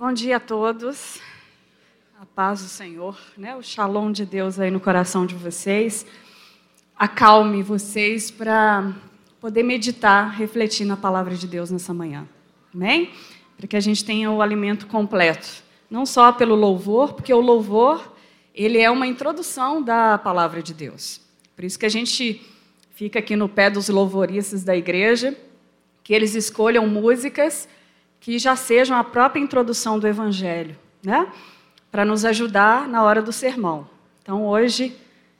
Bom dia a todos. A paz do Senhor, né? O shalom de Deus aí no coração de vocês. Acalme vocês para poder meditar, refletir na palavra de Deus nessa manhã. Amém? Para que a gente tenha o alimento completo. Não só pelo louvor, porque o louvor, ele é uma introdução da palavra de Deus. Por isso que a gente fica aqui no pé dos louvoristas da igreja, que eles escolham músicas que já sejam a própria introdução do Evangelho, né? Para nos ajudar na hora do sermão. Então, hoje,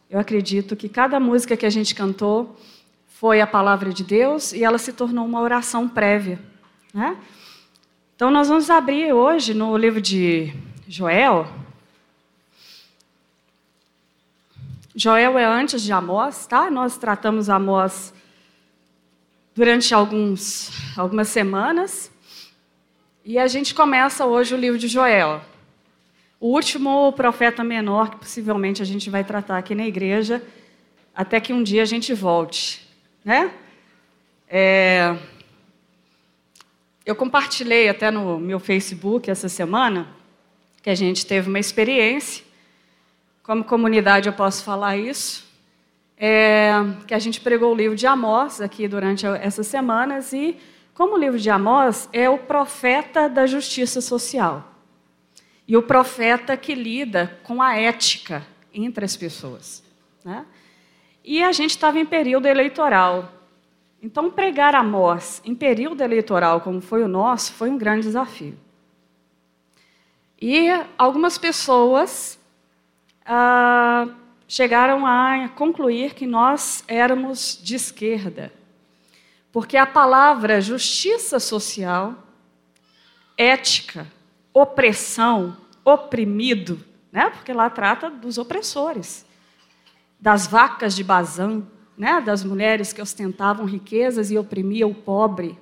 eu acredito que cada música que a gente cantou foi a palavra de Deus e ela se tornou uma oração prévia, né? Então, nós vamos abrir hoje no livro de Joel. Joel é antes de Amós, tá? Nós tratamos Amós durante alguns, algumas semanas. E a gente começa hoje o livro de Joel. O último profeta menor que possivelmente a gente vai tratar aqui na igreja, até que um dia a gente volte. Né? É... Eu compartilhei até no meu Facebook essa semana que a gente teve uma experiência. Como comunidade eu posso falar isso. É... que a gente pregou o livro de Amós aqui durante essas semanas e como o livro de Amós é o profeta da justiça social e o profeta que lida com a ética entre as pessoas. Né? E a gente estava em período eleitoral. Então, pregar Amós em período eleitoral, como foi o nosso, foi um grande desafio. E algumas pessoas ah, chegaram a concluir que nós éramos de esquerda. Porque a palavra justiça social, ética, opressão, oprimido, né? porque lá trata dos opressores, das vacas de Bazã, né? das mulheres que ostentavam riquezas e oprimiam o pobre.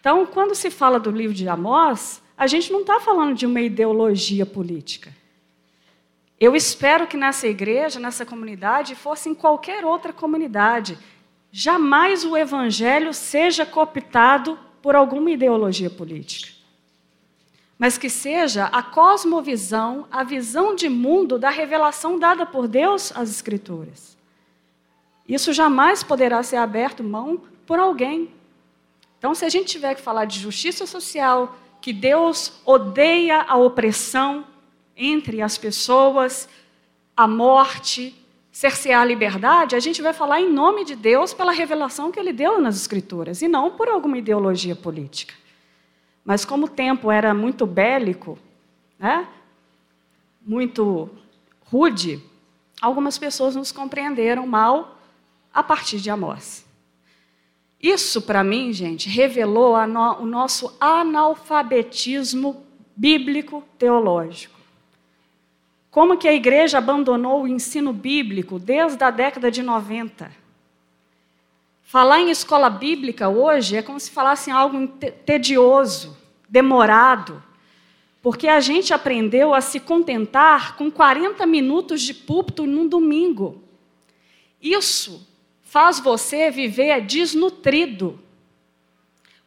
Então, quando se fala do livro de Amós, a gente não está falando de uma ideologia política. Eu espero que nessa igreja, nessa comunidade, fosse em qualquer outra comunidade, jamais o evangelho seja cooptado por alguma ideologia política. Mas que seja a cosmovisão, a visão de mundo da revelação dada por Deus às Escrituras. Isso jamais poderá ser aberto mão por alguém. Então, se a gente tiver que falar de justiça social, que Deus odeia a opressão entre as pessoas, a morte, cercear a liberdade, a gente vai falar em nome de Deus pela revelação que ele deu nas Escrituras, e não por alguma ideologia política. Mas como o tempo era muito bélico, né, muito rude, algumas pessoas nos compreenderam mal a partir de Amós. Isso, para mim, gente, revelou no, o nosso analfabetismo bíblico-teológico. Como que a igreja abandonou o ensino bíblico desde a década de 90? Falar em escola bíblica hoje é como se falasse algo tedioso, demorado, porque a gente aprendeu a se contentar com 40 minutos de púlpito num domingo. Isso faz você viver desnutrido.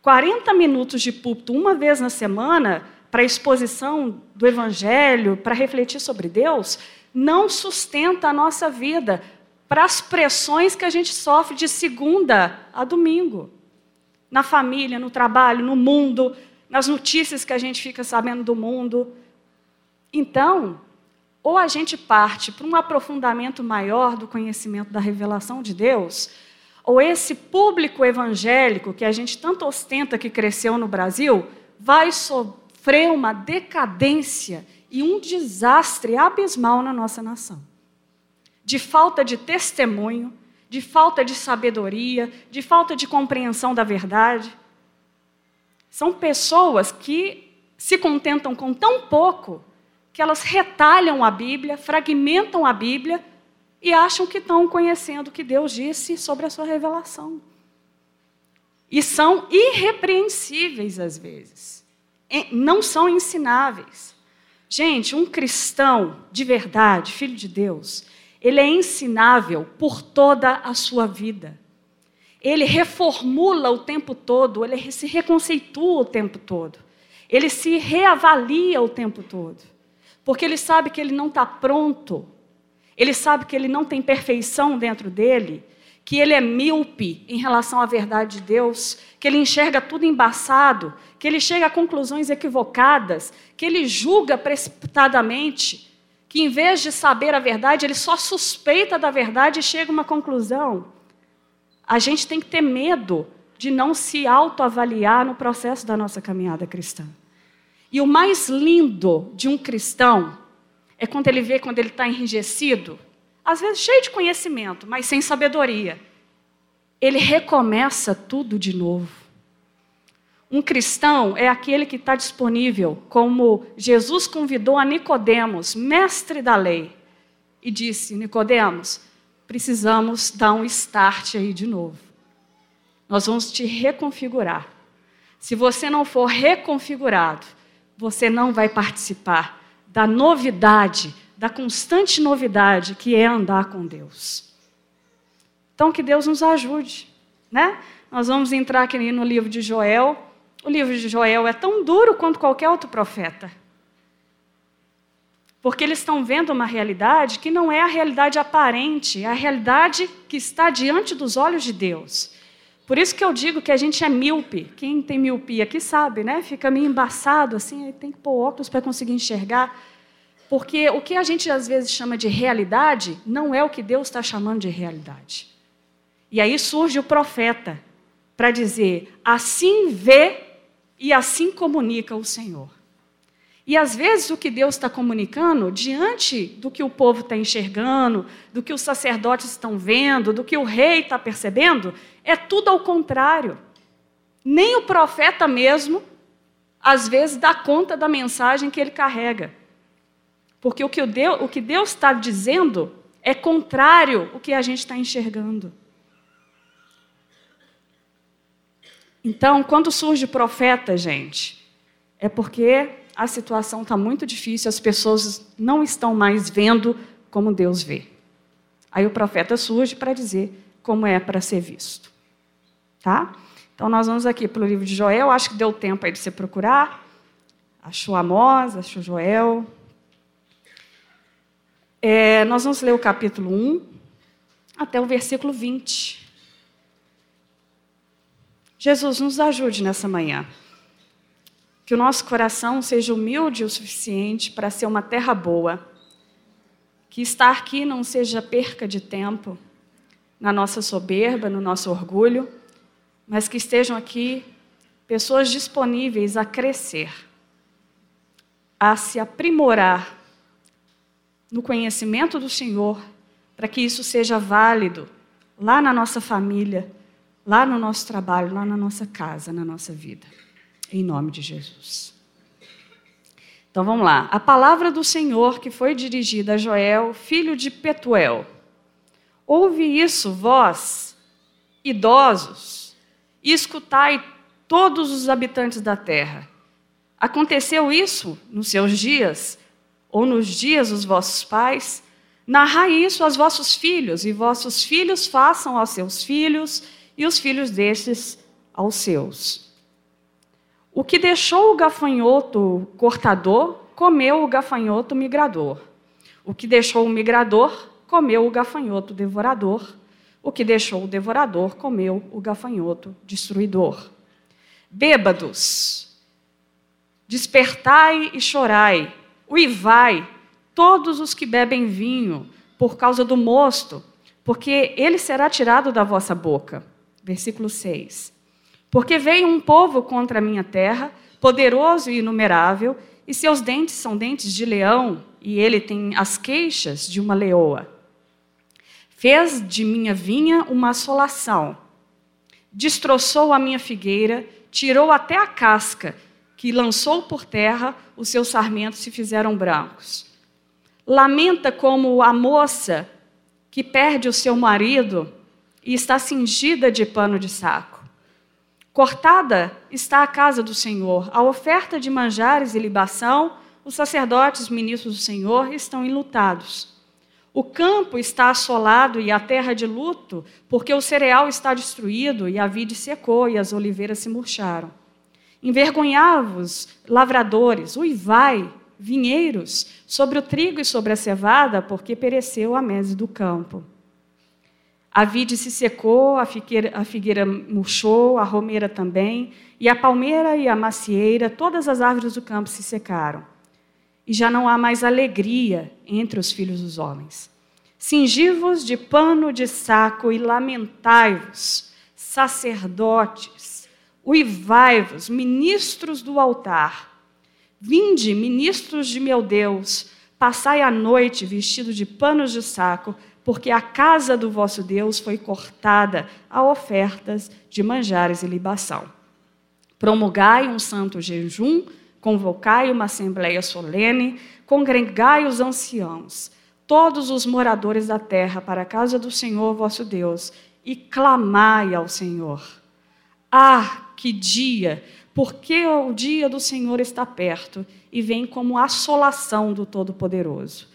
40 minutos de púlpito uma vez na semana para exposição do Evangelho, para refletir sobre Deus, não sustenta a nossa vida para as pressões que a gente sofre de segunda a domingo. Na família, no trabalho, no mundo, nas notícias que a gente fica sabendo do mundo. Então, ou a gente parte para um aprofundamento maior do conhecimento da revelação de Deus, ou esse público evangélico que a gente tanto ostenta que cresceu no Brasil, vai so sofreu uma decadência e um desastre abismal na nossa nação. De falta de testemunho, de falta de sabedoria, de falta de compreensão da verdade. São pessoas que se contentam com tão pouco que elas retalham a Bíblia, fragmentam a Bíblia e acham que estão conhecendo o que Deus disse sobre a sua revelação. E são irrepreensíveis às vezes não são ensináveis. Gente, um cristão de verdade, filho de Deus, ele é ensinável por toda a sua vida. Ele reformula o tempo todo, ele se reconceitua o tempo todo. ele se reavalia o tempo todo, porque ele sabe que ele não está pronto, ele sabe que ele não tem perfeição dentro dele, que ele é míope em relação à verdade de Deus, que ele enxerga tudo embaçado, que ele chega a conclusões equivocadas, que ele julga precipitadamente, que em vez de saber a verdade, ele só suspeita da verdade e chega a uma conclusão. A gente tem que ter medo de não se autoavaliar no processo da nossa caminhada cristã. E o mais lindo de um cristão é quando ele vê quando ele está enrijecido, às vezes cheio de conhecimento, mas sem sabedoria. Ele recomeça tudo de novo. Um cristão é aquele que está disponível, como Jesus convidou a Nicodemos, mestre da lei, e disse: Nicodemos, precisamos dar um start aí de novo. Nós vamos te reconfigurar. Se você não for reconfigurado, você não vai participar da novidade, da constante novidade que é andar com Deus. Então que Deus nos ajude, né? Nós vamos entrar aqui no livro de Joel, o livro de Joel é tão duro quanto qualquer outro profeta. Porque eles estão vendo uma realidade que não é a realidade aparente, é a realidade que está diante dos olhos de Deus. Por isso que eu digo que a gente é míope. Quem tem miopia aqui sabe, né? Fica meio embaçado, assim, tem que pôr óculos para conseguir enxergar. Porque o que a gente às vezes chama de realidade não é o que Deus está chamando de realidade. E aí surge o profeta para dizer: assim vê e assim comunica o Senhor. E às vezes o que Deus está comunicando, diante do que o povo está enxergando, do que os sacerdotes estão vendo, do que o rei está percebendo, é tudo ao contrário. Nem o profeta mesmo, às vezes, dá conta da mensagem que ele carrega. Porque o que Deus está dizendo é contrário ao que a gente está enxergando. Então, quando surge profeta, gente, é porque a situação está muito difícil, as pessoas não estão mais vendo como Deus vê. Aí o profeta surge para dizer como é para ser visto. Tá? Então nós vamos aqui para o livro de Joel, acho que deu tempo aí de você procurar. Achou Amós, achou Joel. É, nós vamos ler o capítulo 1 até o versículo 20. Jesus, nos ajude nessa manhã. Que o nosso coração seja humilde o suficiente para ser uma terra boa. Que estar aqui não seja perca de tempo na nossa soberba, no nosso orgulho, mas que estejam aqui pessoas disponíveis a crescer, a se aprimorar no conhecimento do Senhor, para que isso seja válido lá na nossa família lá no nosso trabalho, lá na nossa casa, na nossa vida. Em nome de Jesus. Então vamos lá. A palavra do Senhor que foi dirigida a Joel, filho de Petuel. Ouve isso, vós, idosos, e escutai todos os habitantes da terra. Aconteceu isso nos seus dias, ou nos dias dos vossos pais? Narrai isso aos vossos filhos, e vossos filhos façam aos seus filhos, e os filhos destes aos seus. O que deixou o gafanhoto cortador, comeu o gafanhoto migrador. O que deixou o migrador, comeu o gafanhoto devorador. O que deixou o devorador, comeu o gafanhoto destruidor. Bêbados, despertai e chorai, uivai, todos os que bebem vinho, por causa do mosto, porque ele será tirado da vossa boca. Versículo 6. Porque veio um povo contra a minha terra, poderoso e inumerável, e seus dentes são dentes de leão, e ele tem as queixas de uma leoa. Fez de minha vinha uma assolação, destroçou a minha figueira, tirou até a casca, que lançou por terra, os seus sarmentos se fizeram brancos. Lamenta como a moça que perde o seu marido e está cingida de pano de saco. Cortada está a casa do Senhor, a oferta de manjares e libação, os sacerdotes, ministros do Senhor, estão enlutados. O campo está assolado e a terra de luto, porque o cereal está destruído e a vide secou e as oliveiras se murcharam. Envergonhai-vos, lavradores, uivai, vinheiros, sobre o trigo e sobre a cevada, porque pereceu a mese do campo. A vide se secou, a figueira, a figueira murchou, a romeira também, e a palmeira e a macieira, todas as árvores do campo se secaram. E já não há mais alegria entre os filhos dos homens. Cingi-vos de pano de saco e lamentai-vos, sacerdotes, uivai-vos, ministros do altar. Vinde, ministros de meu Deus, passai a noite vestido de panos de saco, porque a casa do vosso Deus foi cortada a ofertas de manjares e libação. Promulgai um santo jejum, convocai uma assembleia solene, congregai os anciãos todos os moradores da terra para a casa do Senhor vosso Deus e clamai ao Senhor. Ah, que dia! Porque o dia do Senhor está perto e vem como assolação do Todo-Poderoso.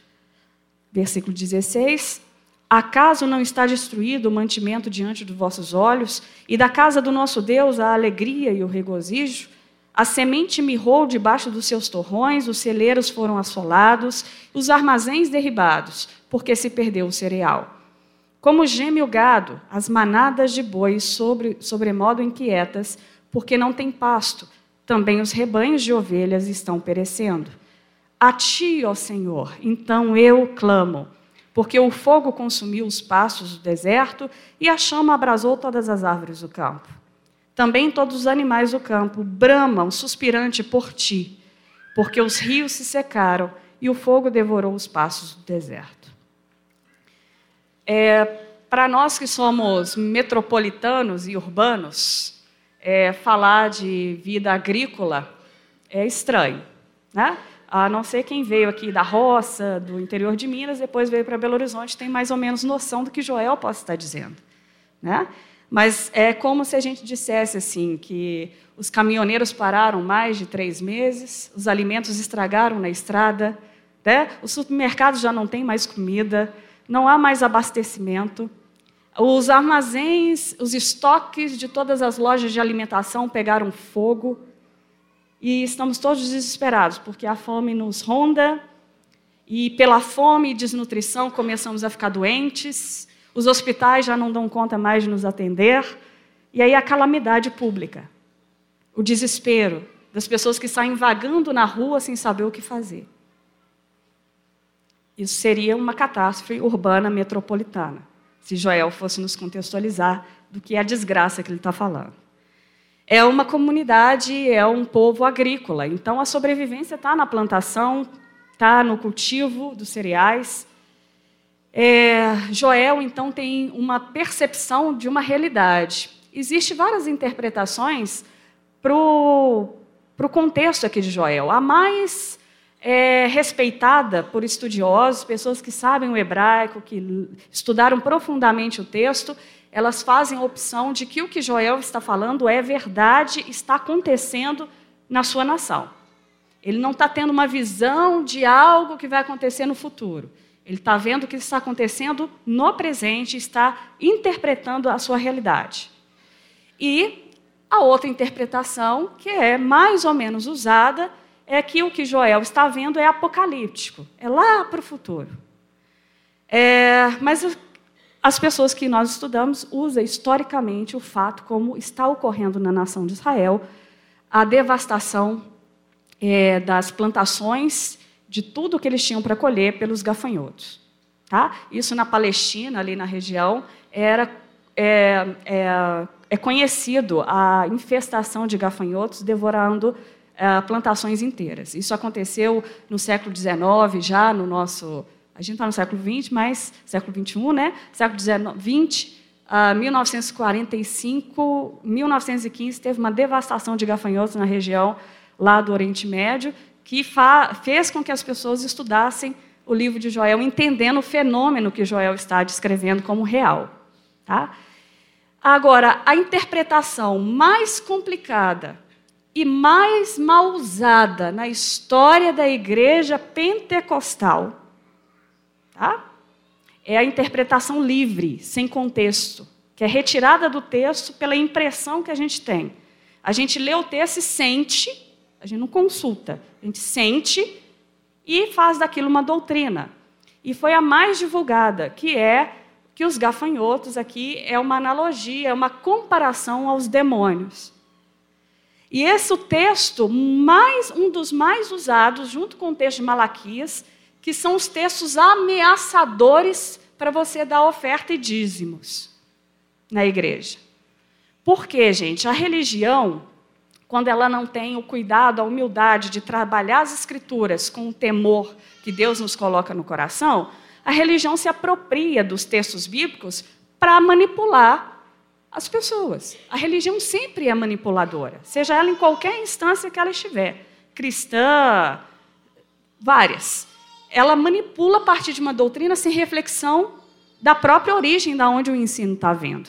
Versículo 16: Acaso não está destruído o mantimento diante dos vossos olhos, e da casa do nosso Deus a alegria e o regozijo? A semente mirrou debaixo dos seus torrões, os celeiros foram assolados, os armazéns derribados, porque se perdeu o cereal. Como geme o gado, as manadas de bois sobre, sobremodo inquietas, porque não tem pasto, também os rebanhos de ovelhas estão perecendo. A ti, ó Senhor, então eu clamo, porque o fogo consumiu os pastos do deserto e a chama abrasou todas as árvores do campo. Também todos os animais do campo bramam suspirante por ti, porque os rios se secaram e o fogo devorou os passos do deserto. É, Para nós que somos metropolitanos e urbanos, é, falar de vida agrícola é estranho, né? A não ser quem veio aqui da roça, do interior de Minas, depois veio para Belo Horizonte, tem mais ou menos noção do que Joel possa estar dizendo, né? Mas é como se a gente dissesse assim que os caminhoneiros pararam mais de três meses, os alimentos estragaram na estrada, né? os supermercados já não têm mais comida, não há mais abastecimento, os armazéns, os estoques de todas as lojas de alimentação pegaram fogo e estamos todos desesperados porque a fome nos ronda e pela fome e desnutrição começamos a ficar doentes os hospitais já não dão conta mais de nos atender, e aí a calamidade pública, o desespero das pessoas que saem vagando na rua sem saber o que fazer. Isso seria uma catástrofe urbana metropolitana, se Joel fosse nos contextualizar do que é a desgraça que ele está falando. É uma comunidade, é um povo agrícola, então a sobrevivência está na plantação, está no cultivo dos cereais, é, Joel, então, tem uma percepção de uma realidade. Existem várias interpretações para o contexto aqui de Joel. A mais é, respeitada por estudiosos, pessoas que sabem o hebraico, que estudaram profundamente o texto, elas fazem a opção de que o que Joel está falando é verdade, está acontecendo na sua nação. Ele não está tendo uma visão de algo que vai acontecer no futuro. Ele está vendo o que está acontecendo no presente, está interpretando a sua realidade. E a outra interpretação, que é mais ou menos usada, é que o que Joel está vendo é apocalíptico, é lá para o futuro. É, mas as pessoas que nós estudamos usam historicamente o fato como está ocorrendo na nação de Israel a devastação é, das plantações de tudo que eles tinham para colher pelos gafanhotos. Tá? Isso na Palestina, ali na região, era é, é, é conhecido a infestação de gafanhotos devorando é, plantações inteiras. Isso aconteceu no século XIX, já no nosso. A gente está no século XX, mas século XXI, né? Século XX, uh, 1945, 1915, teve uma devastação de gafanhotos na região lá do Oriente Médio que fez com que as pessoas estudassem o livro de Joel, entendendo o fenômeno que Joel está descrevendo como real. Tá? Agora, a interpretação mais complicada e mais mal usada na história da igreja pentecostal tá? é a interpretação livre, sem contexto, que é retirada do texto pela impressão que a gente tem. A gente lê o texto e sente, a gente não consulta, a gente sente e faz daquilo uma doutrina. E foi a mais divulgada, que é que os gafanhotos aqui é uma analogia, é uma comparação aos demônios. E esse texto, mais um dos mais usados, junto com o texto de Malaquias, que são os textos ameaçadores para você dar oferta e dízimos na igreja. Por quê, gente? A religião, quando ela não tem o cuidado, a humildade de trabalhar as escrituras com o temor que Deus nos coloca no coração, a religião se apropria dos textos bíblicos para manipular as pessoas. A religião sempre é manipuladora, seja ela em qualquer instância que ela estiver cristã, várias. Ela manipula a partir de uma doutrina sem reflexão da própria origem da onde o ensino está vendo.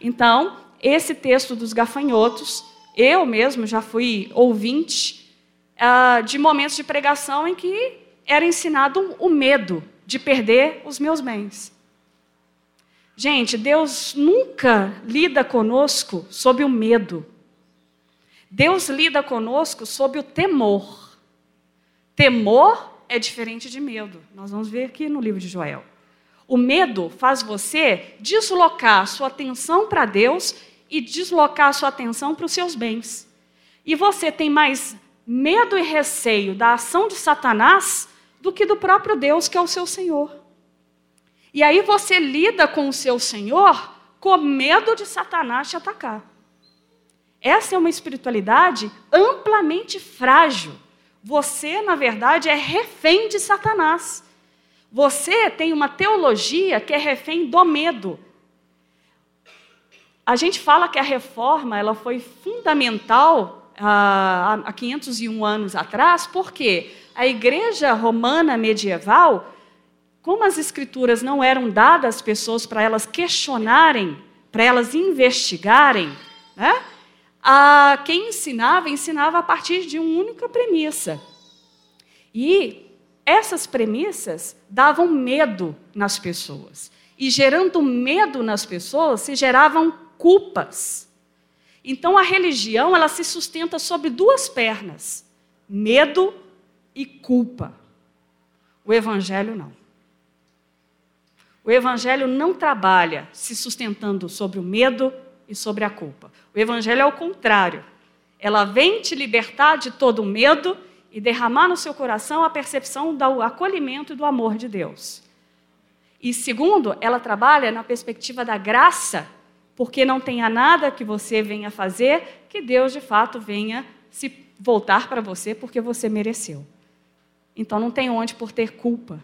Então, esse texto dos gafanhotos, eu mesmo já fui ouvinte uh, de momentos de pregação em que era ensinado o medo de perder os meus bens. Gente, Deus nunca lida conosco sob o medo. Deus lida conosco sob o temor. Temor é diferente de medo. Nós vamos ver aqui no livro de Joel. O medo faz você deslocar sua atenção para Deus e deslocar sua atenção para os seus bens. E você tem mais medo e receio da ação de Satanás do que do próprio Deus, que é o seu Senhor. E aí você lida com o seu Senhor com medo de Satanás te atacar. Essa é uma espiritualidade amplamente frágil. Você, na verdade, é refém de Satanás. Você tem uma teologia que é refém do medo. A gente fala que a reforma ela foi fundamental ah, há 501 anos atrás, porque a igreja romana medieval como as escrituras não eram dadas às pessoas para elas questionarem, para elas investigarem, né? A quem ensinava, ensinava a partir de uma única premissa. E essas premissas davam medo nas pessoas. E gerando medo nas pessoas, se geravam culpas. Então a religião, ela se sustenta sobre duas pernas: medo e culpa. O evangelho não. O Evangelho não trabalha se sustentando sobre o medo e sobre a culpa. O Evangelho é o contrário. Ela vem te libertar de todo o medo e derramar no seu coração a percepção do acolhimento e do amor de Deus. E segundo, ela trabalha na perspectiva da graça, porque não tenha nada que você venha fazer que Deus de fato venha se voltar para você porque você mereceu. Então não tem onde por ter culpa.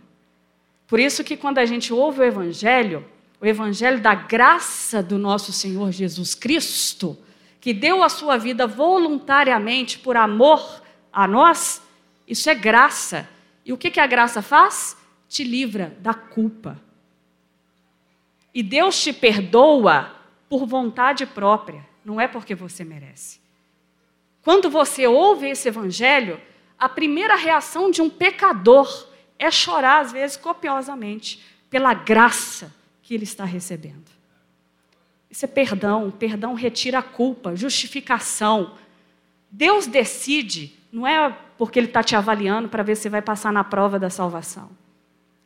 Por isso que quando a gente ouve o evangelho, o evangelho da graça do nosso Senhor Jesus Cristo, que deu a sua vida voluntariamente por amor a nós, isso é graça. E o que, que a graça faz? Te livra da culpa. E Deus te perdoa por vontade própria, não é porque você merece. Quando você ouve esse evangelho, a primeira reação de um pecador é chorar, às vezes, copiosamente, pela graça que ele está recebendo. Isso é perdão, perdão retira a culpa, justificação. Deus decide, não é porque Ele está te avaliando para ver se vai passar na prova da salvação.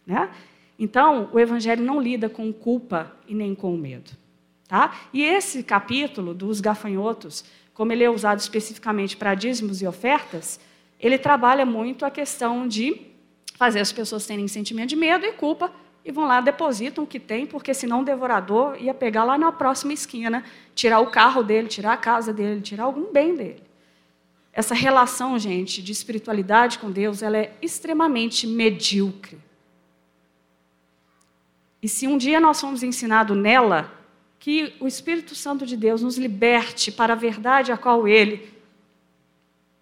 Né? Então, o Evangelho não lida com culpa e nem com medo. Tá? E esse capítulo dos gafanhotos, como ele é usado especificamente para dízimos e ofertas, ele trabalha muito a questão de fazer as pessoas terem sentimento de medo e culpa e vão lá, depositam o que tem, porque senão o devorador ia pegar lá na próxima esquina, tirar o carro dele, tirar a casa dele, tirar algum bem dele. Essa relação, gente, de espiritualidade com Deus, ela é extremamente medíocre. E se um dia nós fomos ensinados nela, que o Espírito Santo de Deus nos liberte para a verdade a qual Ele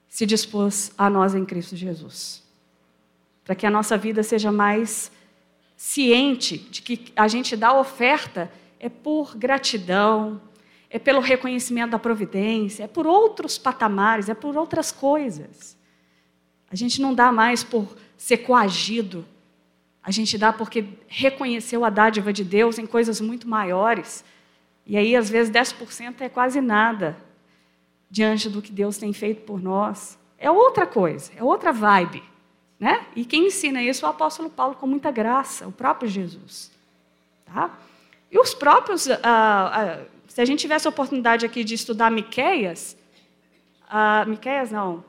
se dispôs a nós em Cristo Jesus para que a nossa vida seja mais ciente de que a gente dá oferta é por gratidão, é pelo reconhecimento da providência, é por outros patamares, é por outras coisas. A gente não dá mais por ser coagido, a gente dá porque reconheceu a dádiva de Deus em coisas muito maiores. E aí, às vezes, 10% é quase nada. diante do que Deus tem feito por nós. É outra coisa, é outra vibe. Né? E quem ensina isso é o apóstolo Paulo com muita graça, o próprio Jesus. Tá? E os próprios, ah, ah, se a gente tivesse a oportunidade aqui de estudar Miqueias, ah, Miqueias não,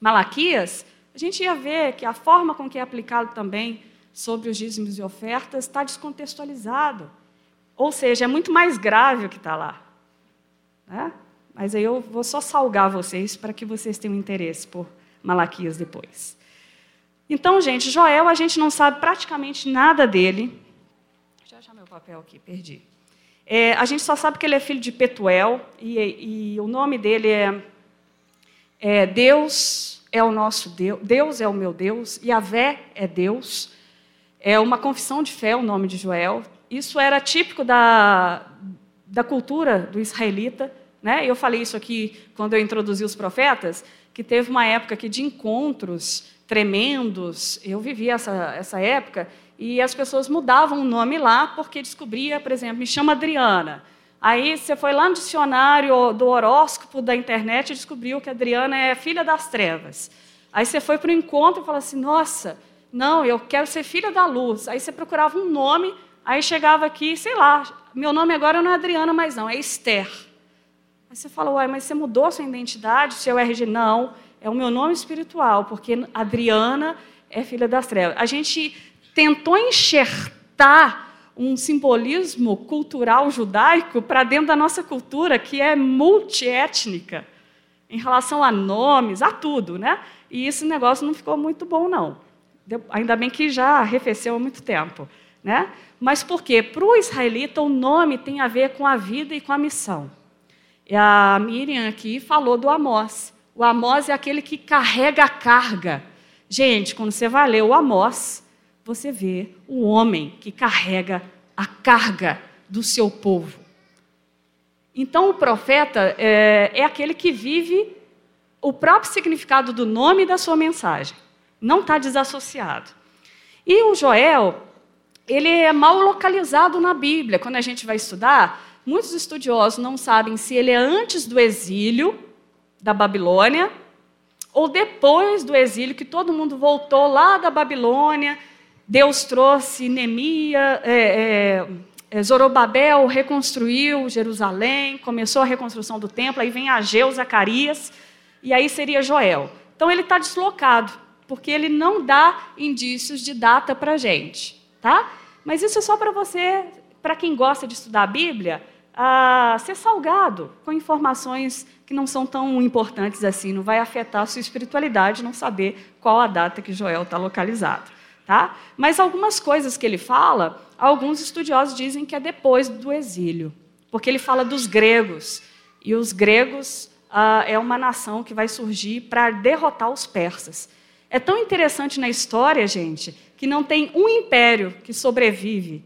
Malaquias, a gente ia ver que a forma com que é aplicado também sobre os dízimos e ofertas está descontextualizado. Ou seja, é muito mais grave o que está lá. Né? Mas aí eu vou só salgar vocês para que vocês tenham interesse por Malaquias depois. Então, gente, Joel, a gente não sabe praticamente nada dele. Deixa eu achar meu papel aqui, perdi. É, a gente só sabe que ele é filho de Petuel, e, e o nome dele é, é, Deus é o nosso Deus, Deus é o meu Deus, e Vé é Deus. É uma confissão de fé o nome de Joel. Isso era típico da, da cultura do israelita. Né? Eu falei isso aqui quando eu introduzi os profetas, que teve uma época aqui de encontros tremendos. Eu vivi essa, essa época e as pessoas mudavam o nome lá porque descobria, por exemplo, me chama Adriana. Aí você foi lá no dicionário do horóscopo da internet e descobriu que Adriana é filha das trevas. Aí você foi para o encontro e falou assim: Nossa, não, eu quero ser filha da luz. Aí você procurava um nome, aí chegava aqui, sei lá, meu nome agora não é Adriana mais não, é Esther. Aí você falou: Uai, mas você mudou sua identidade, seu RG? Não, é o meu nome espiritual, porque Adriana é filha das trevas. A gente tentou enxertar um simbolismo cultural judaico para dentro da nossa cultura, que é multiétnica, em relação a nomes, a tudo, né? E esse negócio não ficou muito bom, não. Ainda bem que já arrefeceu há muito tempo. Né? Mas por quê? Para o israelita, o nome tem a ver com a vida e com a missão. E a Miriam aqui falou do Amós. O Amós é aquele que carrega a carga. Gente, quando você vai ler o Amós, você vê o homem que carrega a carga do seu povo. Então, o profeta é, é aquele que vive o próprio significado do nome da sua mensagem. Não está desassociado. E o Joel, ele é mal localizado na Bíblia. Quando a gente vai estudar, muitos estudiosos não sabem se ele é antes do exílio da Babilônia, ou depois do exílio, que todo mundo voltou lá da Babilônia, Deus trouxe Neemia, é, é, Zorobabel reconstruiu Jerusalém, começou a reconstrução do templo, aí vem Ageu, Zacarias, e aí seria Joel. Então ele está deslocado, porque ele não dá indícios de data para a gente, tá? Mas isso é só para você, para quem gosta de estudar a Bíblia, a ser salgado com informações que não são tão importantes assim, não vai afetar a sua espiritualidade não saber qual a data que Joel está localizado. Tá? Mas algumas coisas que ele fala, alguns estudiosos dizem que é depois do exílio, porque ele fala dos gregos, e os gregos ah, é uma nação que vai surgir para derrotar os persas. É tão interessante na história, gente, que não tem um império que sobrevive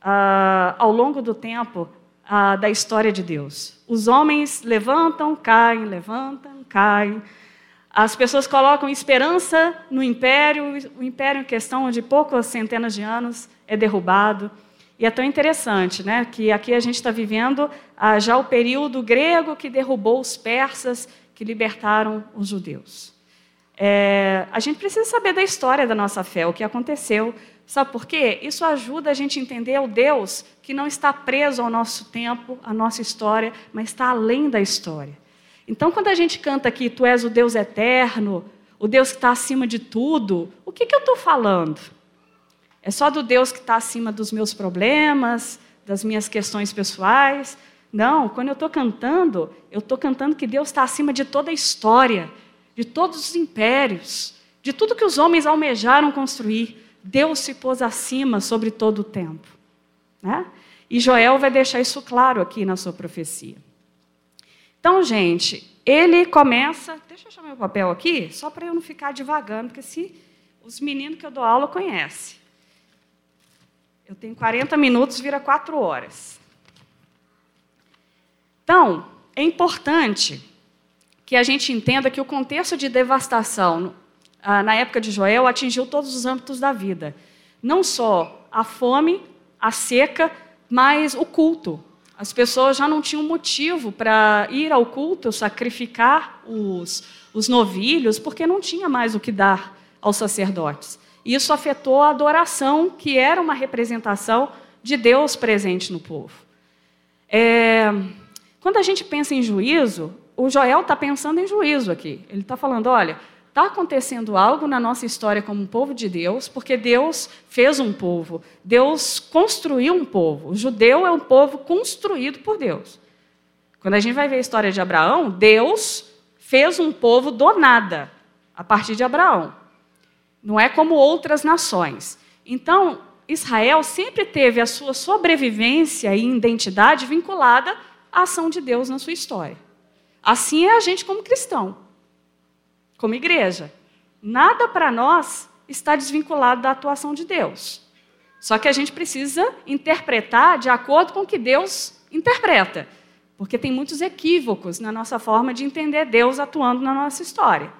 ah, ao longo do tempo ah, da história de Deus. Os homens levantam, caem, levantam, caem. As pessoas colocam esperança no império, o império em questão de poucas centenas de anos é derrubado. E é tão interessante, né, que aqui a gente está vivendo ah, já o período grego que derrubou os persas, que libertaram os judeus. É, a gente precisa saber da história da nossa fé, o que aconteceu. Sabe por quê? Isso ajuda a gente a entender o Deus que não está preso ao nosso tempo, à nossa história, mas está além da história. Então, quando a gente canta aqui, Tu és o Deus eterno, o Deus que está acima de tudo, o que, que eu estou falando? É só do Deus que está acima dos meus problemas, das minhas questões pessoais? Não, quando eu estou cantando, eu estou cantando que Deus está acima de toda a história, de todos os impérios, de tudo que os homens almejaram construir. Deus se pôs acima sobre todo o tempo. Né? E Joel vai deixar isso claro aqui na sua profecia. Então, gente, ele começa. Deixa eu chamar meu papel aqui, só para eu não ficar devagando, porque se os meninos que eu dou aula conhecem. Eu tenho 40 minutos, vira 4 horas. Então, é importante que a gente entenda que o contexto de devastação na época de Joel atingiu todos os âmbitos da vida. Não só a fome, a seca, mas o culto. As pessoas já não tinham motivo para ir ao culto, sacrificar os, os novilhos, porque não tinha mais o que dar aos sacerdotes. Isso afetou a adoração, que era uma representação de Deus presente no povo. É, quando a gente pensa em juízo, o Joel está pensando em juízo aqui. Ele está falando: olha, está acontecendo algo na nossa história como povo de Deus, porque Deus fez um povo, Deus construiu um povo. O judeu é um povo construído por Deus. Quando a gente vai ver a história de Abraão, Deus fez um povo do nada, a partir de Abraão. Não é como outras nações. Então, Israel sempre teve a sua sobrevivência e identidade vinculada à ação de Deus na sua história. Assim é a gente como cristão, como igreja. Nada para nós está desvinculado da atuação de Deus. Só que a gente precisa interpretar de acordo com o que Deus interpreta. Porque tem muitos equívocos na nossa forma de entender Deus atuando na nossa história.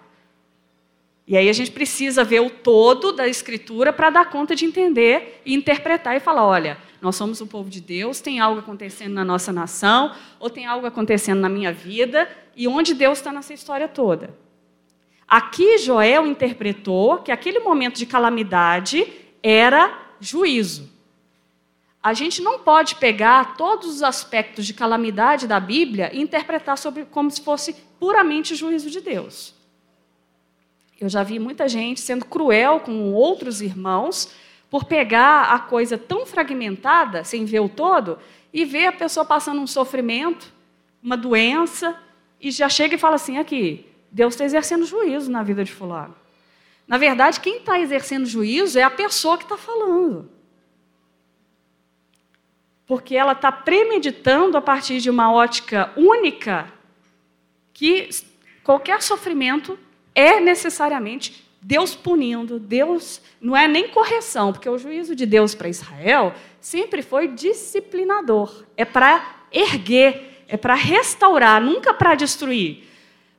E aí a gente precisa ver o todo da Escritura para dar conta de entender e interpretar e falar: olha, nós somos o povo de Deus, tem algo acontecendo na nossa nação, ou tem algo acontecendo na minha vida, e onde Deus está nessa história toda. Aqui Joel interpretou que aquele momento de calamidade era juízo. A gente não pode pegar todos os aspectos de calamidade da Bíblia e interpretar sobre como se fosse puramente juízo de Deus. Eu já vi muita gente sendo cruel com outros irmãos por pegar a coisa tão fragmentada, sem ver o todo, e ver a pessoa passando um sofrimento, uma doença, e já chega e fala assim: aqui, Deus está exercendo juízo na vida de Fulano. Na verdade, quem está exercendo juízo é a pessoa que está falando. Porque ela está premeditando a partir de uma ótica única que qualquer sofrimento é necessariamente Deus punindo, Deus não é nem correção, porque o juízo de Deus para Israel sempre foi disciplinador, é para erguer, é para restaurar, nunca para destruir.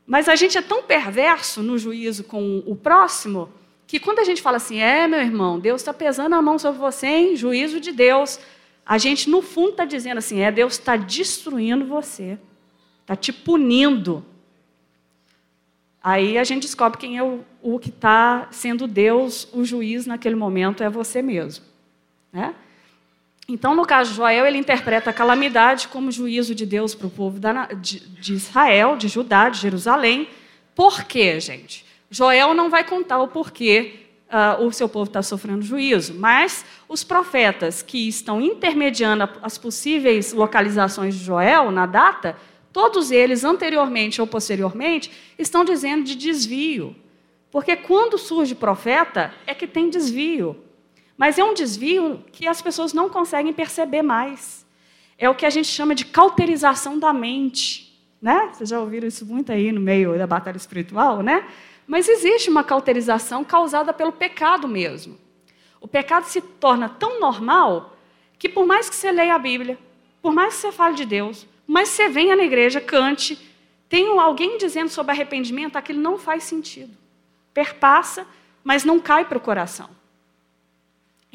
Mas a gente é tão perverso no juízo com o próximo que quando a gente fala assim, é meu irmão, Deus está pesando a mão sobre você em juízo de Deus, a gente no fundo está dizendo assim, é Deus está destruindo você, está te punindo. Aí a gente descobre quem é o, o que está sendo Deus, o juiz naquele momento é você mesmo. Né? Então, no caso de Joel, ele interpreta a calamidade como juízo de Deus para o povo de, Israel, de Judá, de Jerusalém. Por quê, gente? Joel não vai contar o porquê uh, o seu povo está sofrendo juízo, mas os profetas que estão intermediando as possíveis localizações de Joel na data todos eles, anteriormente ou posteriormente, estão dizendo de desvio. Porque quando surge profeta, é que tem desvio. Mas é um desvio que as pessoas não conseguem perceber mais. É o que a gente chama de cauterização da mente. Né? Vocês já ouviram isso muito aí no meio da batalha espiritual, né? Mas existe uma cauterização causada pelo pecado mesmo. O pecado se torna tão normal que, por mais que você leia a Bíblia, por mais que você fale de Deus, mas você venha na igreja, cante, tem alguém dizendo sobre arrependimento, aquilo não faz sentido. Perpassa, mas não cai para o coração.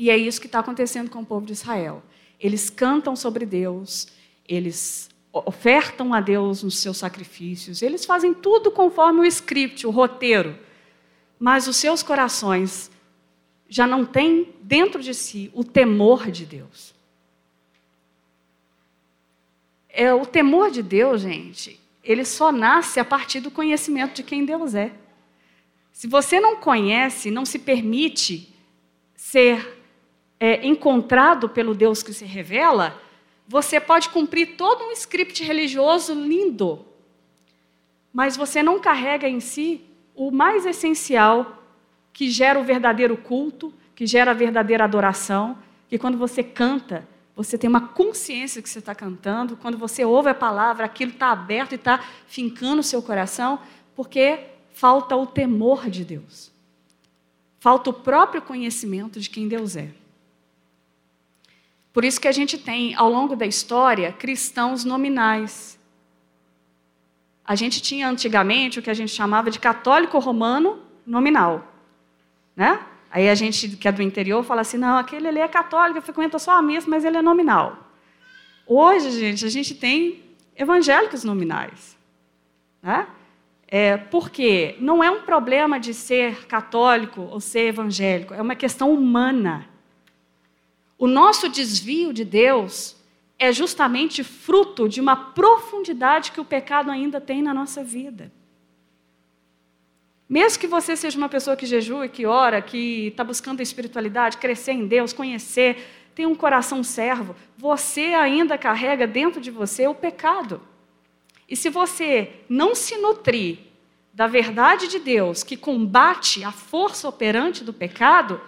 E é isso que está acontecendo com o povo de Israel. Eles cantam sobre Deus, eles ofertam a Deus nos seus sacrifícios, eles fazem tudo conforme o script, o roteiro. Mas os seus corações já não têm dentro de si o temor de Deus. É, o temor de Deus, gente, ele só nasce a partir do conhecimento de quem Deus é. Se você não conhece, não se permite ser é, encontrado pelo Deus que se revela, você pode cumprir todo um script religioso lindo, mas você não carrega em si o mais essencial que gera o verdadeiro culto, que gera a verdadeira adoração, que quando você canta, você tem uma consciência que você está cantando, quando você ouve a palavra, aquilo está aberto e está fincando o seu coração, porque falta o temor de Deus. Falta o próprio conhecimento de quem Deus é. Por isso que a gente tem, ao longo da história, cristãos nominais. A gente tinha antigamente o que a gente chamava de católico romano nominal. Né? Aí a gente que é do interior fala assim: não, aquele ali é católico, frequenta só a missa, mas ele é nominal. Hoje, gente, a gente tem evangélicos nominais. Né? É, porque não é um problema de ser católico ou ser evangélico, é uma questão humana. O nosso desvio de Deus é justamente fruto de uma profundidade que o pecado ainda tem na nossa vida. Mesmo que você seja uma pessoa que jejua, que ora, que está buscando a espiritualidade, crescer em Deus, conhecer, tem um coração servo, você ainda carrega dentro de você o pecado. E se você não se nutrir da verdade de Deus, que combate a força operante do pecado,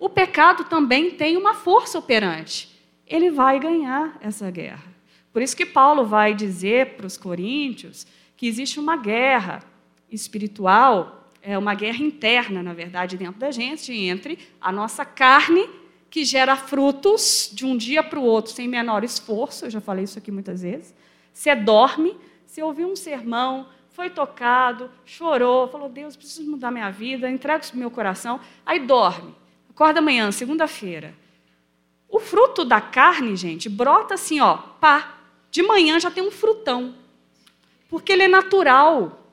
o pecado também tem uma força operante. Ele vai ganhar essa guerra. Por isso que Paulo vai dizer para os coríntios que existe uma guerra espiritual é uma guerra interna, na verdade, dentro da gente, entre a nossa carne, que gera frutos de um dia para o outro sem menor esforço, eu já falei isso aqui muitas vezes. Você dorme, você ouviu um sermão, foi tocado, chorou, falou: Deus, preciso mudar minha vida, entrega isso meu coração. Aí dorme, acorda amanhã, segunda-feira. O fruto da carne, gente, brota assim, ó, pá, de manhã já tem um frutão, porque ele é natural.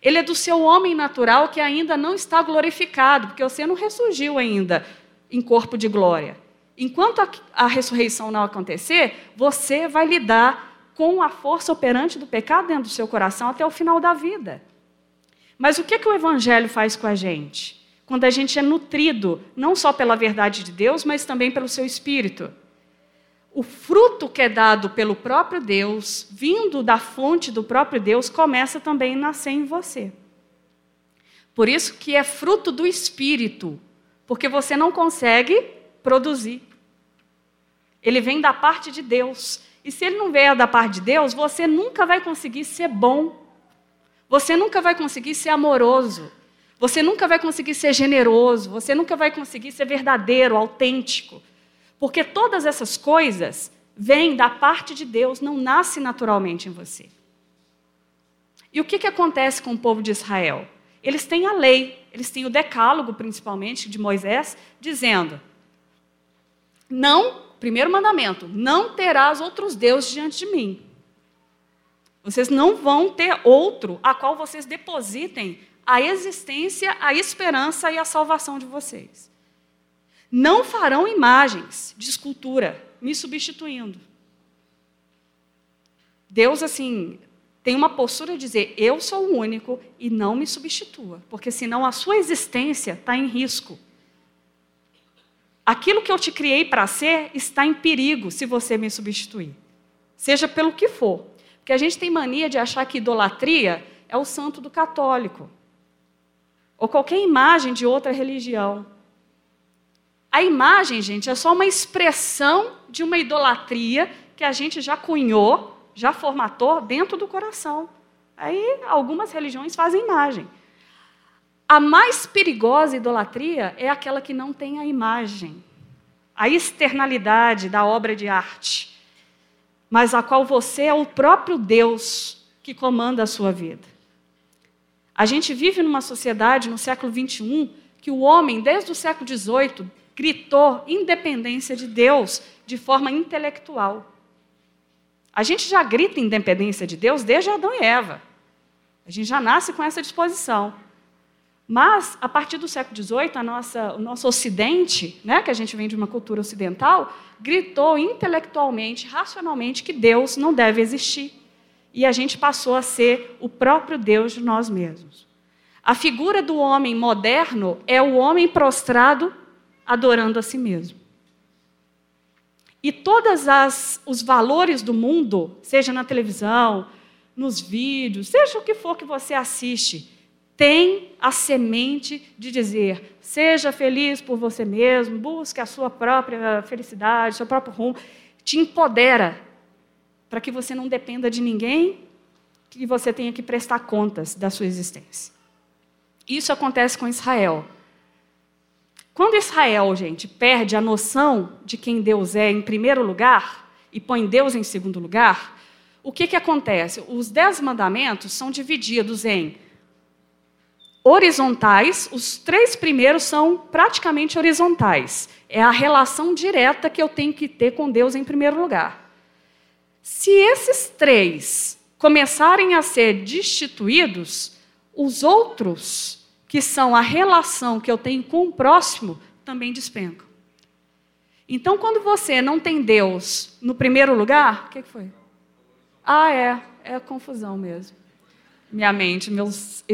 Ele é do seu homem natural que ainda não está glorificado, porque você não ressurgiu ainda em corpo de glória. Enquanto a, a ressurreição não acontecer, você vai lidar com a força operante do pecado dentro do seu coração até o final da vida. Mas o que, que o Evangelho faz com a gente? Quando a gente é nutrido, não só pela verdade de Deus, mas também pelo seu espírito o fruto que é dado pelo próprio Deus, vindo da fonte do próprio Deus, começa também a nascer em você. Por isso que é fruto do Espírito, porque você não consegue produzir. Ele vem da parte de Deus. E se ele não vier da parte de Deus, você nunca vai conseguir ser bom. Você nunca vai conseguir ser amoroso. Você nunca vai conseguir ser generoso. Você nunca vai conseguir ser verdadeiro, autêntico. Porque todas essas coisas vêm da parte de Deus, não nasce naturalmente em você. E o que, que acontece com o povo de Israel? Eles têm a lei, eles têm o decálogo, principalmente, de Moisés, dizendo: não, primeiro mandamento, não terás outros deuses diante de mim. Vocês não vão ter outro a qual vocês depositem a existência, a esperança e a salvação de vocês. Não farão imagens de escultura, me substituindo. Deus, assim, tem uma postura de dizer: eu sou o único e não me substitua, porque senão a sua existência está em risco. Aquilo que eu te criei para ser está em perigo se você me substituir, seja pelo que for. Porque a gente tem mania de achar que idolatria é o santo do católico, ou qualquer imagem de outra religião. A imagem, gente, é só uma expressão de uma idolatria que a gente já cunhou, já formatou dentro do coração. Aí algumas religiões fazem imagem. A mais perigosa idolatria é aquela que não tem a imagem, a externalidade da obra de arte, mas a qual você é o próprio Deus que comanda a sua vida. A gente vive numa sociedade no século XXI que o homem, desde o século XVIII, gritou independência de Deus de forma intelectual. A gente já grita independência de Deus desde Adão e Eva. A gente já nasce com essa disposição. Mas, a partir do século XVIII, nossa, o nosso Ocidente, né, que a gente vem de uma cultura ocidental, gritou intelectualmente, racionalmente, que Deus não deve existir. E a gente passou a ser o próprio Deus de nós mesmos. A figura do homem moderno é o homem prostrado adorando a si mesmo. E todos os valores do mundo, seja na televisão, nos vídeos, seja o que for que você assiste, tem a semente de dizer: seja feliz por você mesmo, busque a sua própria felicidade, seu próprio rumo. Te empodera para que você não dependa de ninguém, que você tenha que prestar contas da sua existência. Isso acontece com Israel. Quando Israel, gente, perde a noção de quem Deus é em primeiro lugar e põe Deus em segundo lugar, o que, que acontece? Os dez mandamentos são divididos em horizontais, os três primeiros são praticamente horizontais. É a relação direta que eu tenho que ter com Deus em primeiro lugar. Se esses três começarem a ser destituídos, os outros, que são a relação que eu tenho com o próximo, também despencam. Então, quando você não tem Deus no primeiro lugar, o que foi? Ah, é, é confusão mesmo. Minha mente, meus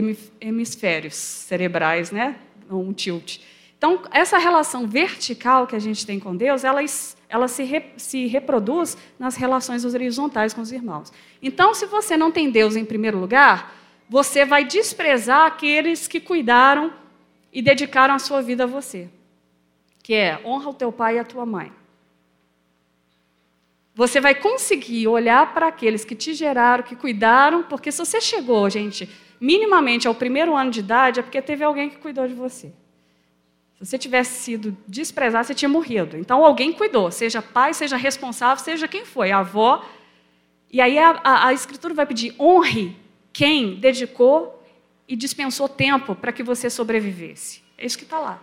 hemisférios cerebrais, né? Um tilt. Então, essa relação vertical que a gente tem com Deus, ela, ela se, re, se reproduz nas relações horizontais com os irmãos. Então, se você não tem Deus em primeiro lugar, você vai desprezar aqueles que cuidaram e dedicaram a sua vida a você. Que é honra o teu pai e a tua mãe. Você vai conseguir olhar para aqueles que te geraram, que cuidaram, porque se você chegou, gente, minimamente ao primeiro ano de idade, é porque teve alguém que cuidou de você. Se você tivesse sido desprezado, você tinha morrido. Então alguém cuidou, seja pai, seja responsável, seja quem foi, avó. E aí a, a, a Escritura vai pedir: honre quem dedicou e dispensou tempo para que você sobrevivesse. É isso que está lá.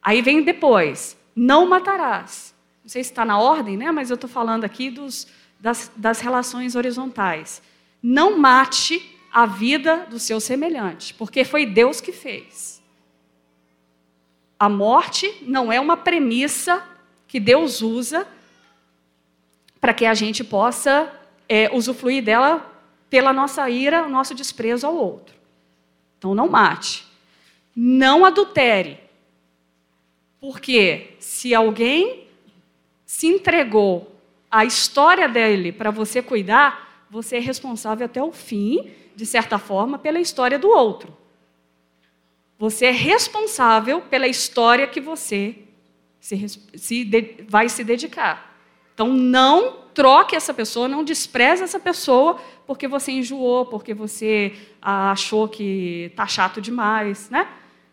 Aí vem depois: não matarás. Não sei se está na ordem, né? mas eu estou falando aqui dos, das, das relações horizontais. Não mate a vida do seu semelhante, porque foi Deus que fez. A morte não é uma premissa que Deus usa para que a gente possa é, usufruir dela pela nossa ira, o nosso desprezo ao outro. Então, não mate. Não adultere. Porque se alguém se entregou a história dele para você cuidar, você é responsável até o fim, de certa forma, pela história do outro. Você é responsável pela história que você se, se de, vai se dedicar. Então, não troque essa pessoa, não despreze essa pessoa porque você enjoou, porque você achou que está chato demais, né?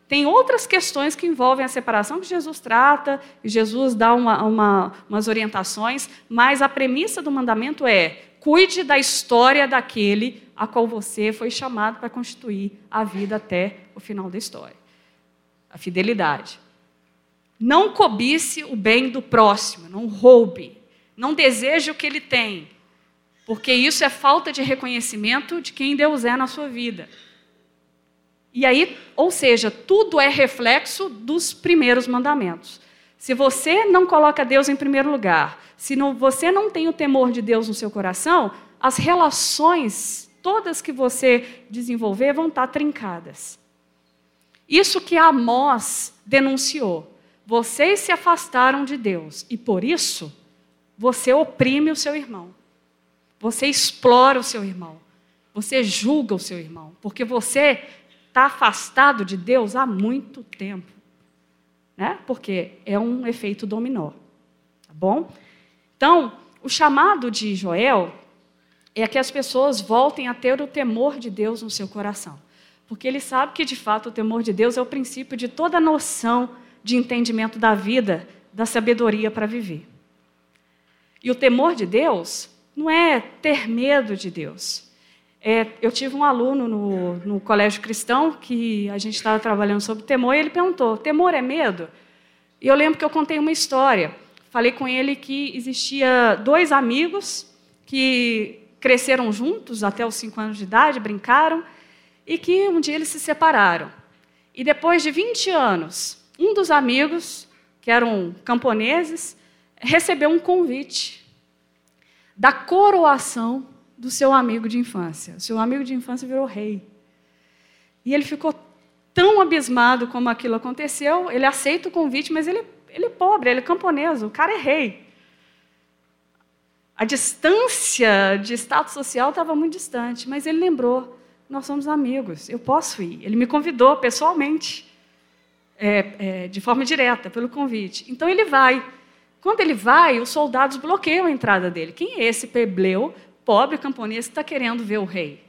Tem outras questões que envolvem a separação que Jesus trata, e Jesus dá uma, uma, umas orientações, mas a premissa do mandamento é: cuide da história daquele a qual você foi chamado para constituir a vida até o final da história. A fidelidade. Não cobice o bem do próximo, não roube, não deseje o que ele tem, porque isso é falta de reconhecimento de quem Deus é na sua vida. E aí, ou seja, tudo é reflexo dos primeiros mandamentos. Se você não coloca Deus em primeiro lugar, se não, você não tem o temor de Deus no seu coração, as relações todas que você desenvolver vão estar trincadas. Isso que Amós denunciou. Vocês se afastaram de Deus e por isso você oprime o seu irmão. Você explora o seu irmão. Você julga o seu irmão, porque você está afastado de Deus há muito tempo. Né? Porque é um efeito dominó. Tá bom? Então, o chamado de Joel é que as pessoas voltem a ter o temor de Deus no seu coração. Porque ele sabe que, de fato, o temor de Deus é o princípio de toda noção de entendimento da vida, da sabedoria para viver. E o temor de Deus não é ter medo de Deus. É, eu tive um aluno no, no colégio cristão que a gente estava trabalhando sobre temor e ele perguntou: temor é medo? E eu lembro que eu contei uma história. Falei com ele que existia dois amigos que cresceram juntos até os cinco anos de idade, brincaram, e que um dia eles se separaram. E depois de 20 anos, um dos amigos, que eram camponeses, recebeu um convite da coroação do seu amigo de infância. O seu amigo de infância virou rei. E ele ficou tão abismado como aquilo aconteceu, ele aceita o convite, mas ele, ele é pobre, ele é camponês, o cara é rei a distância de status social estava muito distante, mas ele lembrou: nós somos amigos, eu posso ir. Ele me convidou pessoalmente, é, é, de forma direta, pelo convite. Então ele vai. Quando ele vai, os soldados bloqueiam a entrada dele. Quem é esse pebleu, pobre camponês, que está querendo ver o rei?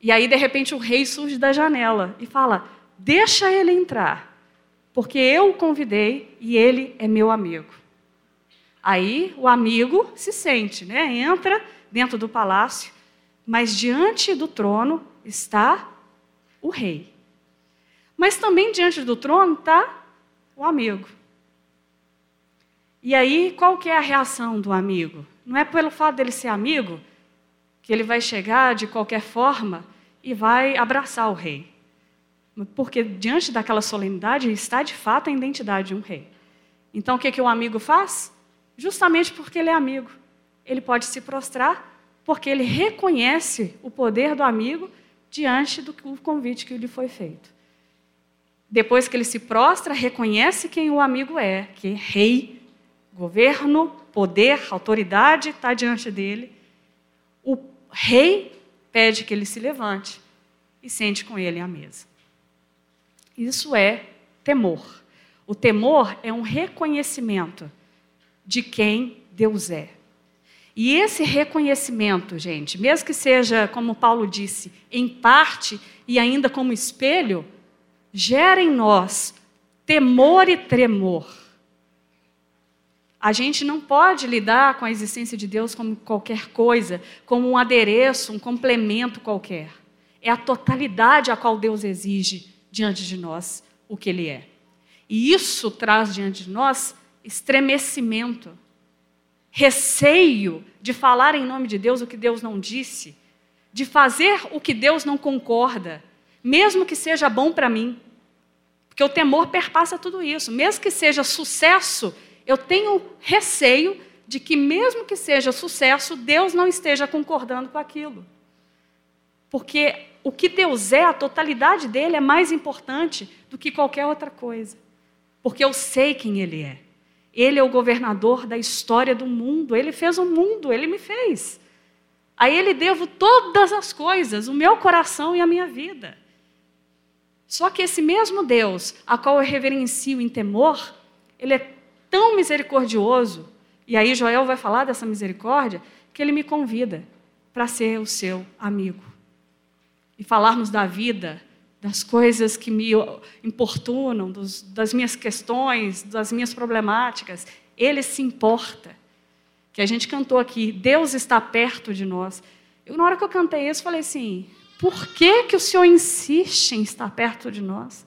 E aí, de repente, o rei surge da janela e fala: Deixa ele entrar, porque eu o convidei e ele é meu amigo. Aí o amigo se sente, né? entra dentro do palácio, mas diante do trono está o rei. Mas também diante do trono está o amigo. E aí, qual que é a reação do amigo? Não é pelo fato dele ser amigo que ele vai chegar de qualquer forma e vai abraçar o rei. Porque diante daquela solenidade está de fato a identidade de um rei. Então o que, que o amigo faz? Justamente porque ele é amigo. Ele pode se prostrar porque ele reconhece o poder do amigo diante do convite que lhe foi feito. Depois que ele se prostra, reconhece quem o amigo é, que é rei, governo, poder, autoridade está diante dele. O rei pede que ele se levante e sente com ele à mesa. Isso é temor. O temor é um reconhecimento de quem Deus é. E esse reconhecimento, gente, mesmo que seja, como Paulo disse, em parte e ainda como espelho, gera em nós temor e tremor. A gente não pode lidar com a existência de Deus como qualquer coisa, como um adereço, um complemento qualquer. É a totalidade a qual Deus exige diante de nós o que Ele é. E isso traz diante de nós estremecimento, receio de falar em nome de Deus o que Deus não disse, de fazer o que Deus não concorda, mesmo que seja bom para mim. Porque o temor perpassa tudo isso. Mesmo que seja sucesso, eu tenho receio de que, mesmo que seja sucesso, Deus não esteja concordando com aquilo. Porque o que Deus é, a totalidade dele, é mais importante do que qualquer outra coisa. Porque eu sei quem Ele é. Ele é o governador da história do mundo. Ele fez o mundo, ele me fez. A ele devo todas as coisas, o meu coração e a minha vida. Só que esse mesmo Deus, a qual eu reverencio em temor, ele é tão misericordioso, e aí Joel vai falar dessa misericórdia, que ele me convida para ser o seu amigo. E falarmos da vida, das coisas que me importunam, dos, das minhas questões, das minhas problemáticas. Ele se importa. Que a gente cantou aqui, Deus está perto de nós. Eu, na hora que eu cantei isso, falei assim: por que, que o Senhor insiste em estar perto de nós?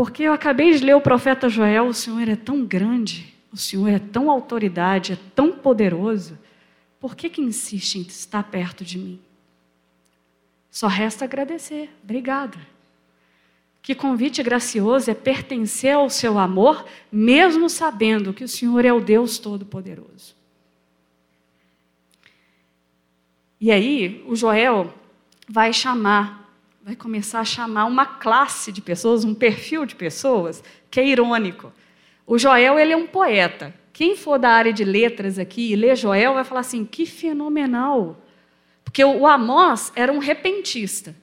Porque eu acabei de ler o profeta Joel, o Senhor é tão grande, o Senhor é tão autoridade, é tão poderoso. Por que, que insiste em estar perto de mim? Só resta agradecer. Obrigada. Que convite gracioso é pertencer ao seu amor, mesmo sabendo que o Senhor é o Deus Todo-Poderoso. E aí, o Joel vai chamar, vai começar a chamar uma classe de pessoas, um perfil de pessoas, que é irônico. O Joel, ele é um poeta. Quem for da área de letras aqui e ler Joel vai falar assim: que fenomenal! Porque o Amós era um repentista.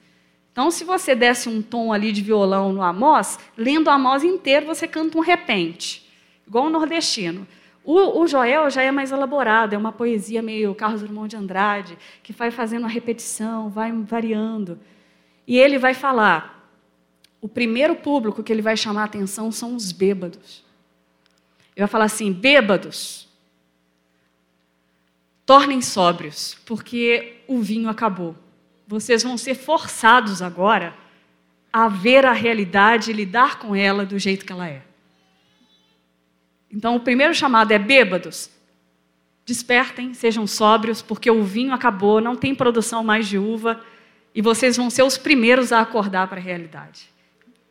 Então, se você desse um tom ali de violão no Amós, lendo o Amós inteiro, você canta um repente, igual o nordestino. O, o, Joel já é mais elaborado, é uma poesia meio Carlos Drummond de Andrade, que vai fazendo a repetição, vai variando. E ele vai falar, o primeiro público que ele vai chamar a atenção são os bêbados. Ele vai falar assim: bêbados, tornem sóbrios, porque o vinho acabou. Vocês vão ser forçados agora a ver a realidade e lidar com ela do jeito que ela é. Então, o primeiro chamado é bêbados. Despertem, sejam sóbrios, porque o vinho acabou, não tem produção mais de uva, e vocês vão ser os primeiros a acordar para a realidade.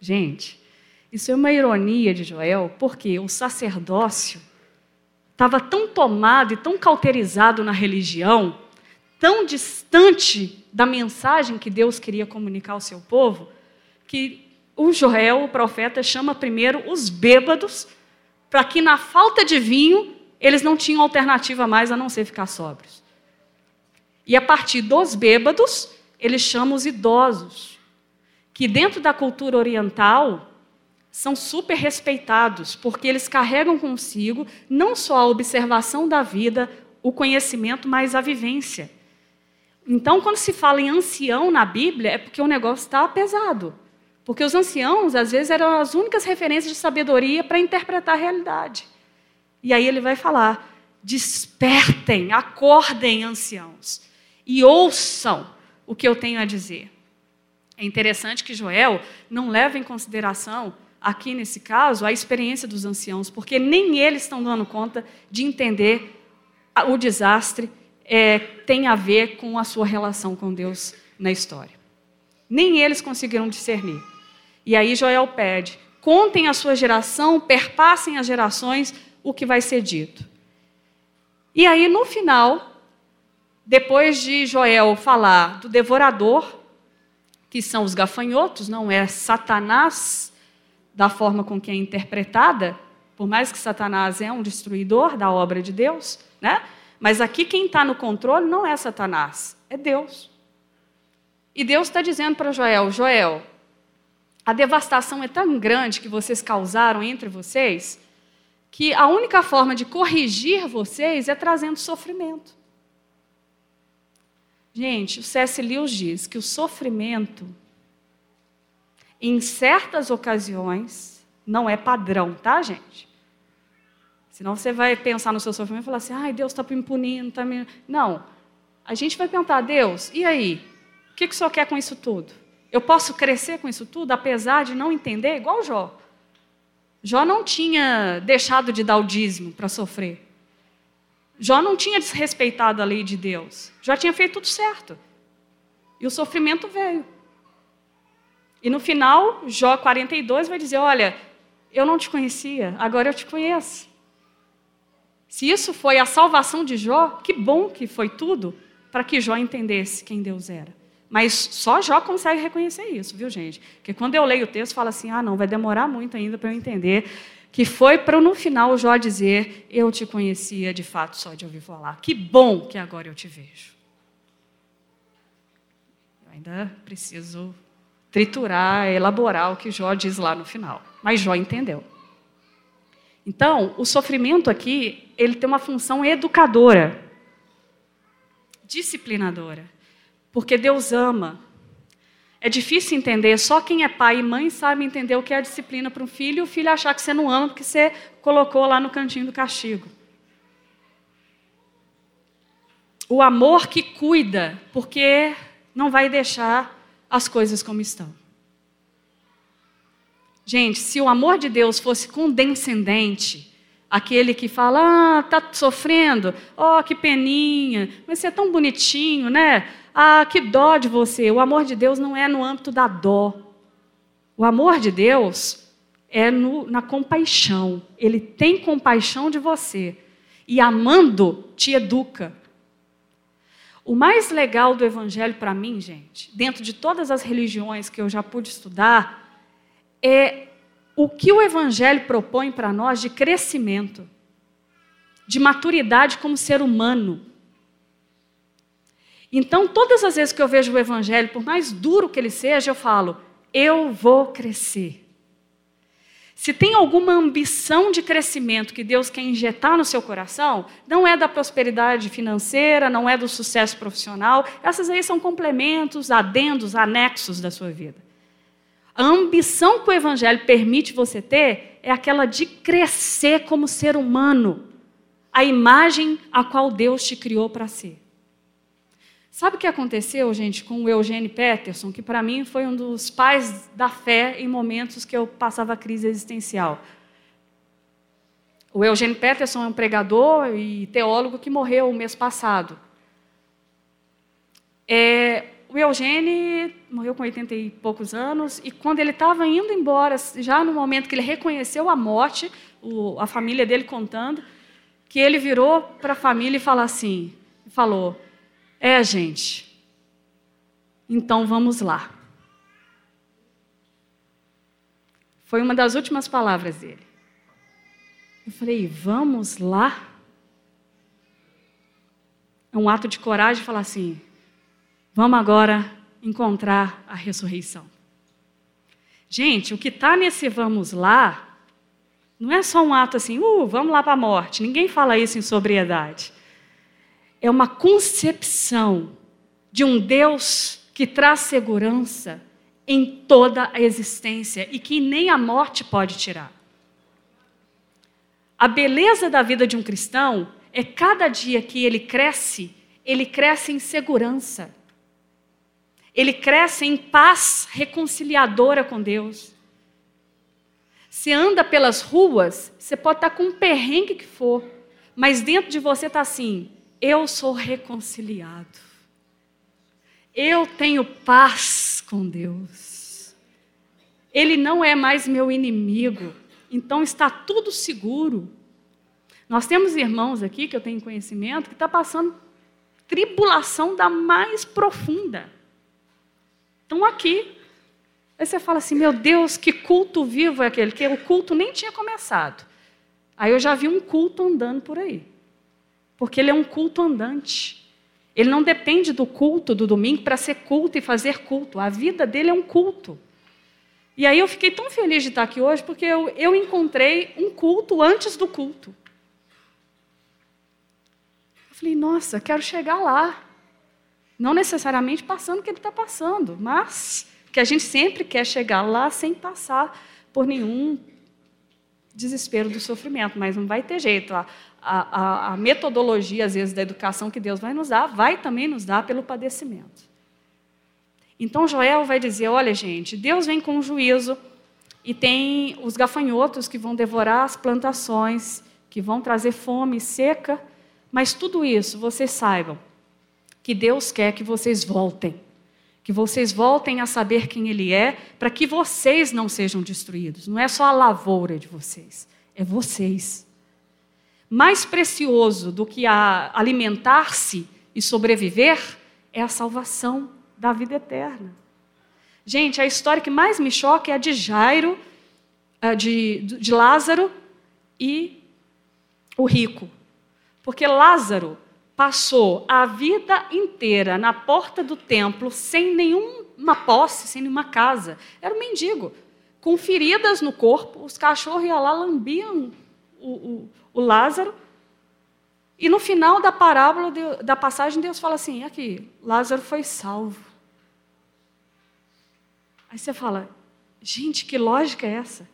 Gente, isso é uma ironia de Joel, porque o sacerdócio estava tão tomado e tão cauterizado na religião, tão distante da mensagem que Deus queria comunicar ao seu povo, que o Joel, o profeta, chama primeiro os bêbados, para que na falta de vinho eles não tinham alternativa mais a não ser ficar sóbrios. E a partir dos bêbados, ele chama os idosos, que dentro da cultura oriental são super respeitados, porque eles carregam consigo não só a observação da vida, o conhecimento, mas a vivência. Então, quando se fala em ancião na Bíblia, é porque o negócio está pesado. Porque os anciãos, às vezes, eram as únicas referências de sabedoria para interpretar a realidade. E aí ele vai falar: despertem, acordem, anciãos, e ouçam o que eu tenho a dizer. É interessante que Joel não leva em consideração aqui nesse caso, a experiência dos anciãos, porque nem eles estão dando conta de entender o desastre é, tem a ver com a sua relação com Deus na história. Nem eles conseguiram discernir. E aí Joel pede: contem a sua geração, perpassem as gerações o que vai ser dito. E aí, no final, depois de Joel falar do devorador, que são os gafanhotos, não é Satanás da forma com que é interpretada, por mais que Satanás é um destruidor da obra de Deus, né? Mas aqui quem está no controle não é Satanás, é Deus. E Deus está dizendo para Joel: Joel, a devastação é tão grande que vocês causaram entre vocês, que a única forma de corrigir vocês é trazendo sofrimento. Gente, o C.S. Lewis diz que o sofrimento, em certas ocasiões, não é padrão, tá, gente? Senão você vai pensar no seu sofrimento e falar assim: ai, Deus está me punindo, está me. Não. A gente vai perguntar, Deus, e aí? O que, que o senhor quer com isso tudo? Eu posso crescer com isso tudo, apesar de não entender, igual Jó. Jó não tinha deixado de dar o dízimo para sofrer. Jó não tinha desrespeitado a lei de Deus. Jó tinha feito tudo certo. E o sofrimento veio. E no final, Jó 42 vai dizer: Olha, eu não te conhecia, agora eu te conheço. Se isso foi a salvação de Jó, que bom que foi tudo para que Jó entendesse quem Deus era. Mas só Jó consegue reconhecer isso, viu, gente? Porque quando eu leio o texto, fala assim: ah, não, vai demorar muito ainda para eu entender. Que foi para no final Jó dizer: Eu te conhecia de fato só de ouvir falar. Que bom que agora eu te vejo. Eu ainda preciso triturar, elaborar o que Jó diz lá no final. Mas Jó entendeu. Então, o sofrimento aqui, ele tem uma função educadora, disciplinadora, porque Deus ama. É difícil entender, só quem é pai e mãe sabe entender o que é a disciplina para um filho e o filho achar que você não ama porque você colocou lá no cantinho do castigo. O amor que cuida, porque não vai deixar as coisas como estão. Gente, se o amor de Deus fosse condescendente, aquele que fala, ah, tá sofrendo, oh, que peninha, mas você é tão bonitinho, né? Ah, que dó de você. O amor de Deus não é no âmbito da dó. O amor de Deus é no, na compaixão. Ele tem compaixão de você. E amando, te educa. O mais legal do Evangelho para mim, gente, dentro de todas as religiões que eu já pude estudar, é o que o Evangelho propõe para nós de crescimento, de maturidade como ser humano. Então, todas as vezes que eu vejo o Evangelho, por mais duro que ele seja, eu falo: eu vou crescer. Se tem alguma ambição de crescimento que Deus quer injetar no seu coração, não é da prosperidade financeira, não é do sucesso profissional, essas aí são complementos, adendos, anexos da sua vida. A ambição que o Evangelho permite você ter é aquela de crescer como ser humano, a imagem a qual Deus te criou para ser. Sabe o que aconteceu, gente, com o Eugênio Peterson, que para mim foi um dos pais da fé em momentos que eu passava crise existencial? O Eugênio Peterson é um pregador e teólogo que morreu o mês passado. É, o Eugênio morreu com 80 e poucos anos, e quando ele estava indo embora, já no momento que ele reconheceu a morte, o, a família dele contando, que ele virou para a família e falou assim, falou, é gente, então vamos lá. Foi uma das últimas palavras dele. Eu falei, vamos lá? É um ato de coragem falar assim, Vamos agora encontrar a ressurreição. Gente, o que está nesse vamos lá não é só um ato assim, uh, vamos lá para a morte. Ninguém fala isso em sobriedade. É uma concepção de um Deus que traz segurança em toda a existência e que nem a morte pode tirar. A beleza da vida de um cristão é cada dia que ele cresce, ele cresce em segurança ele cresce em paz reconciliadora com Deus. Você anda pelas ruas, você pode estar com um perrengue que for, mas dentro de você está assim: eu sou reconciliado. Eu tenho paz com Deus. Ele não é mais meu inimigo. Então está tudo seguro. Nós temos irmãos aqui que eu tenho conhecimento que está passando tribulação da mais profunda. Estão aqui. Aí você fala assim: meu Deus, que culto vivo é aquele? Que o culto nem tinha começado. Aí eu já vi um culto andando por aí. Porque ele é um culto andante. Ele não depende do culto do domingo para ser culto e fazer culto. A vida dele é um culto. E aí eu fiquei tão feliz de estar aqui hoje porque eu, eu encontrei um culto antes do culto. Eu falei, nossa, quero chegar lá. Não necessariamente passando o que ele está passando, mas que a gente sempre quer chegar lá sem passar por nenhum desespero do sofrimento, mas não vai ter jeito. A, a, a, metodologia, às vezes, da educação que Deus vai nos dar, vai também nos dar pelo padecimento. Então Joel vai dizer: olha, gente, Deus vem com juízo e tem os gafanhotos que vão devorar as plantações, que vão trazer fome seca, mas tudo isso, vocês saibam, que Deus quer que vocês voltem que vocês voltem a saber quem Ele é, para que vocês não sejam destruídos. Não é só a lavoura de vocês, é vocês. Mais precioso do que alimentar-se e sobreviver é a salvação da vida eterna. Gente, a história que mais me choca é a de Jairo, de, de Lázaro e o rico. Porque Lázaro passou a vida inteira na porta do templo sem nenhuma posse, sem nenhuma casa. Era um mendigo, com feridas no corpo, os cachorros iam lá, lambiam o, o, o Lázaro. E no final da parábola, da passagem, Deus fala assim: aqui, Lázaro foi salvo. Aí você fala, gente, que lógica é essa?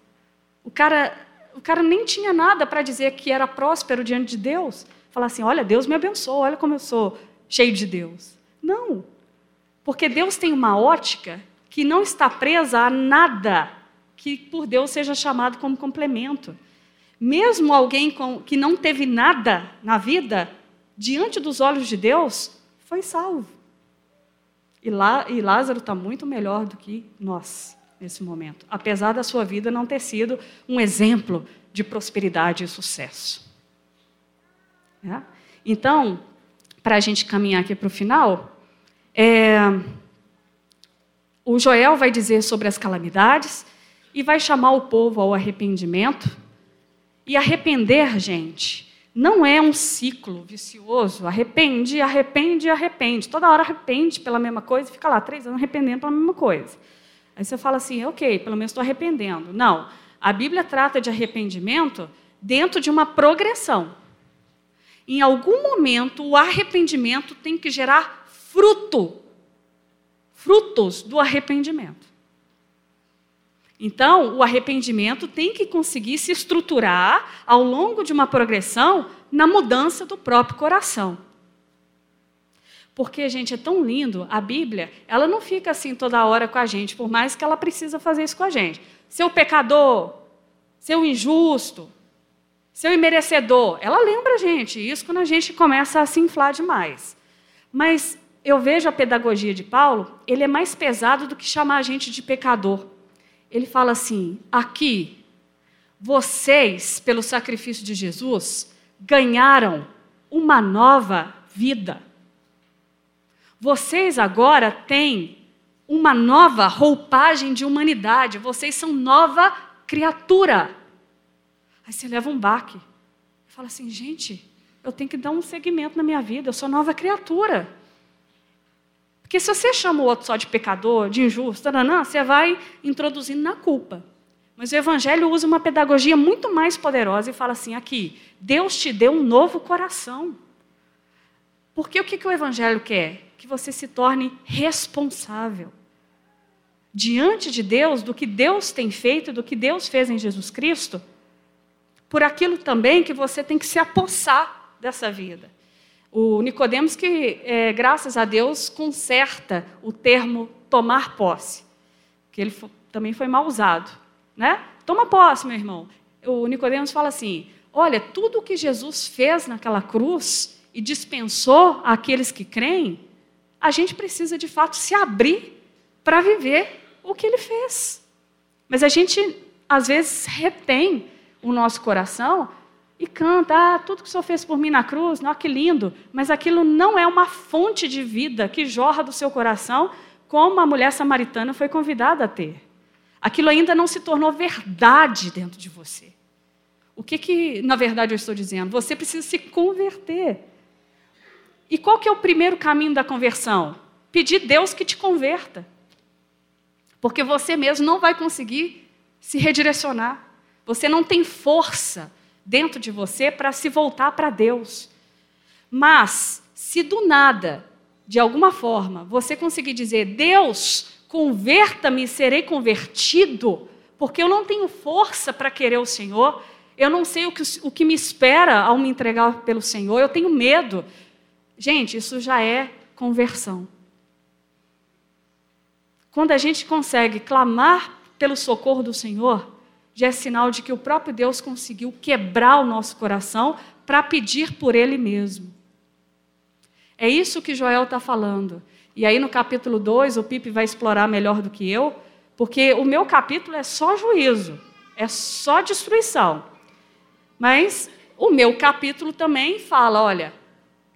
O cara, o cara nem tinha nada para dizer que era próspero diante de Deus falar assim: olha, Deus me abençoou, olha como eu sou cheio de Deus. Não. Porque Deus tem uma ótica que não está presa a nada que por Deus seja chamado como complemento. Mesmo alguém com, que não teve nada na vida, diante dos olhos de Deus, foi salvo. E, lá, e Lázaro está muito melhor do que nós nesse momento, apesar da sua vida não ter sido um exemplo de prosperidade e sucesso. É? Então, para a gente caminhar aqui para o final, é, o Joel vai dizer sobre as calamidades e vai chamar o povo ao arrependimento. E arrepender, gente, não é um ciclo vicioso. Arrepende, arrepende, arrepende. Toda hora arrepende pela mesma coisa e fica lá três anos arrependendo pela mesma coisa. Aí você fala assim, ok, pelo menos estou arrependendo. Não, a Bíblia trata de arrependimento dentro de uma progressão. Em algum momento, o arrependimento tem que gerar fruto, frutos do arrependimento. Então, o arrependimento tem que conseguir se estruturar ao longo de uma progressão na mudança do próprio coração. Porque, gente, é tão lindo, a Bíblia, ela não fica assim toda hora com a gente, por mais que ela precisa fazer isso com a gente. Seu pecador, seu injusto, seu imerecedor. Ela lembra a gente isso quando a gente começa a se inflar demais. Mas eu vejo a pedagogia de Paulo, ele é mais pesado do que chamar a gente de pecador. Ele fala assim: aqui, vocês, pelo sacrifício de Jesus, ganharam uma nova vida. Vocês agora têm uma nova roupagem de humanidade, vocês são nova criatura. Aí você leva um baque. Fala assim, gente, eu tenho que dar um segmento na minha vida, eu sou nova criatura. Porque se você chama o outro só de pecador, de injusto, não, você vai introduzindo na culpa. Mas o Evangelho usa uma pedagogia muito mais poderosa e fala assim: aqui, Deus te deu um novo coração. Porque o que, que o Evangelho quer? Que você se torne responsável. Diante de Deus, do que Deus tem feito, do que Deus fez em Jesus Cristo, por aquilo também que você tem que se apossar dessa vida. O Nicodemos que, é, graças a Deus, conserta o termo tomar posse, que ele também foi mal usado, né? toma posse, meu irmão. O Nicodemos fala assim: olha, tudo que Jesus fez naquela cruz e dispensou àqueles que creem, a gente precisa de fato se abrir para viver o que ele fez. Mas a gente, às vezes, retém o nosso coração e canta, ah, tudo que o Senhor fez por mim na cruz, não, que lindo, mas aquilo não é uma fonte de vida que jorra do seu coração, como a mulher samaritana foi convidada a ter. Aquilo ainda não se tornou verdade dentro de você. O que, que na verdade, eu estou dizendo? Você precisa se converter. E qual que é o primeiro caminho da conversão? Pedir Deus que te converta. Porque você mesmo não vai conseguir se redirecionar. Você não tem força dentro de você para se voltar para Deus. Mas, se do nada, de alguma forma, você conseguir dizer: Deus, converta-me serei convertido, porque eu não tenho força para querer o Senhor, eu não sei o que, o que me espera ao me entregar pelo Senhor, eu tenho medo. Gente, isso já é conversão. Quando a gente consegue clamar pelo socorro do Senhor, já é sinal de que o próprio Deus conseguiu quebrar o nosso coração para pedir por Ele mesmo. É isso que Joel está falando. E aí no capítulo 2, o Pipe vai explorar melhor do que eu, porque o meu capítulo é só juízo, é só destruição. Mas o meu capítulo também fala: olha,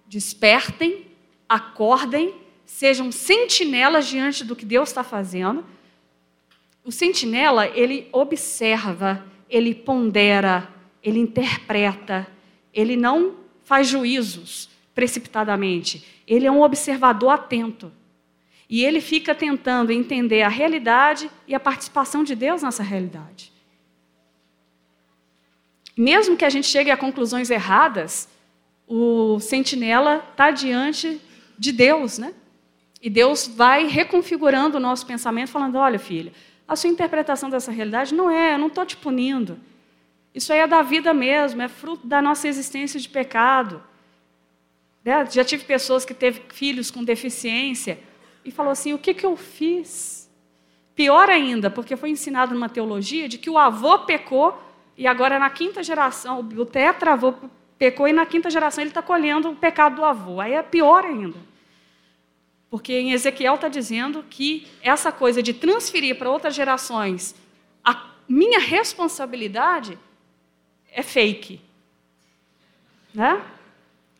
despertem, acordem, sejam sentinelas diante do que Deus está fazendo o sentinela, ele observa, ele pondera, ele interpreta, ele não faz juízos precipitadamente. Ele é um observador atento. E ele fica tentando entender a realidade e a participação de Deus nessa realidade. Mesmo que a gente chegue a conclusões erradas, o sentinela está diante de Deus, né? E Deus vai reconfigurando o nosso pensamento, falando: olha, filha, a sua interpretação dessa realidade não é, eu não estou te punindo. Isso aí é da vida mesmo, é fruto da nossa existência de pecado. Né? Já tive pessoas que teve filhos com deficiência e falou assim: o que, que eu fiz? Pior ainda, porque foi ensinado numa teologia de que o avô pecou e agora na quinta geração, o tetravô pecou e na quinta geração ele está colhendo o pecado do avô. Aí é pior ainda. Porque em Ezequiel está dizendo que essa coisa de transferir para outras gerações a minha responsabilidade é fake. Né?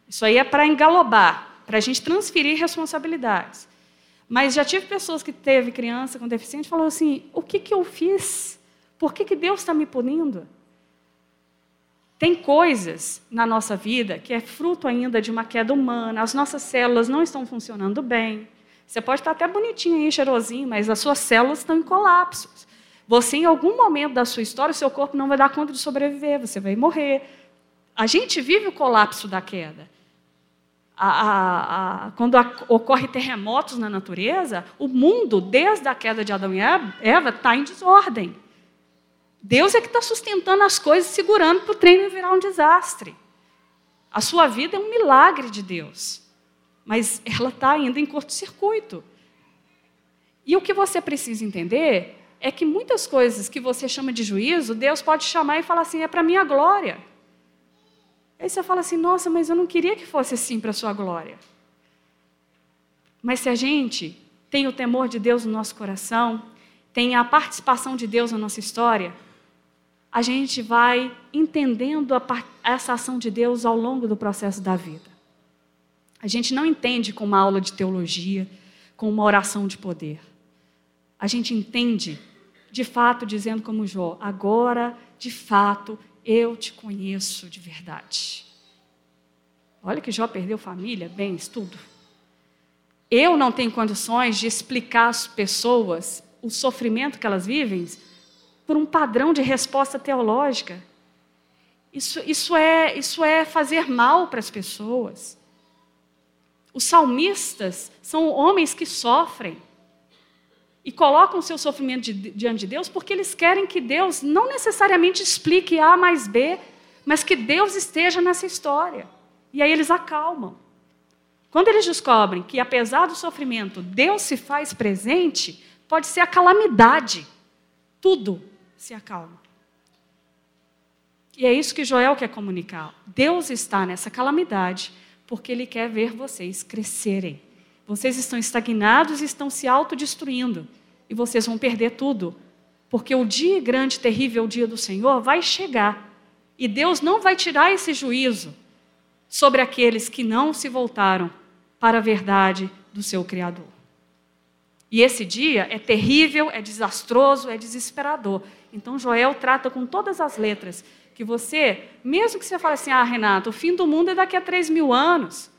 Isso aí é para engalobar, para a gente transferir responsabilidades. Mas já tive pessoas que teve criança com deficiente e falou assim: o que, que eu fiz? Por que, que Deus está me punindo? Tem coisas na nossa vida que é fruto ainda de uma queda humana, as nossas células não estão funcionando bem. Você pode estar até bonitinho aí, cheirosinho, mas as suas células estão em colapso. Você, em algum momento da sua história, o seu corpo não vai dar conta de sobreviver, você vai morrer. A gente vive o colapso da queda. A, a, a, quando ocorre terremotos na natureza, o mundo, desde a queda de Adão e Eva, está em desordem. Deus é que está sustentando as coisas, segurando para o treino virar um desastre. A sua vida é um milagre de Deus, mas ela está ainda em curto-circuito. E o que você precisa entender é que muitas coisas que você chama de juízo, Deus pode chamar e falar assim: é para minha glória. Aí você fala assim: nossa, mas eu não queria que fosse assim para a sua glória. Mas se a gente tem o temor de Deus no nosso coração, tem a participação de Deus na nossa história, a gente vai entendendo a, essa ação de Deus ao longo do processo da vida. A gente não entende com uma aula de teologia, com uma oração de poder. A gente entende, de fato, dizendo como Jó: agora, de fato, eu te conheço de verdade. Olha que Jó perdeu família, bens, tudo. Eu não tenho condições de explicar às pessoas o sofrimento que elas vivem por um padrão de resposta teológica. Isso, isso, é, isso é fazer mal para as pessoas. Os salmistas são homens que sofrem e colocam o seu sofrimento diante de Deus porque eles querem que Deus não necessariamente explique A mais B, mas que Deus esteja nessa história. E aí eles acalmam. Quando eles descobrem que, apesar do sofrimento, Deus se faz presente, pode ser a calamidade. Tudo se acalma. E é isso que Joel quer comunicar. Deus está nessa calamidade porque Ele quer ver vocês crescerem. Vocês estão estagnados e estão se autodestruindo. E vocês vão perder tudo. Porque o dia grande, terrível, o dia do Senhor vai chegar. E Deus não vai tirar esse juízo sobre aqueles que não se voltaram para a verdade do seu Criador. E esse dia é terrível, é desastroso, é desesperador. Então Joel trata com todas as letras que você, mesmo que você fale assim, ah, Renato, o fim do mundo é daqui a 3 mil anos.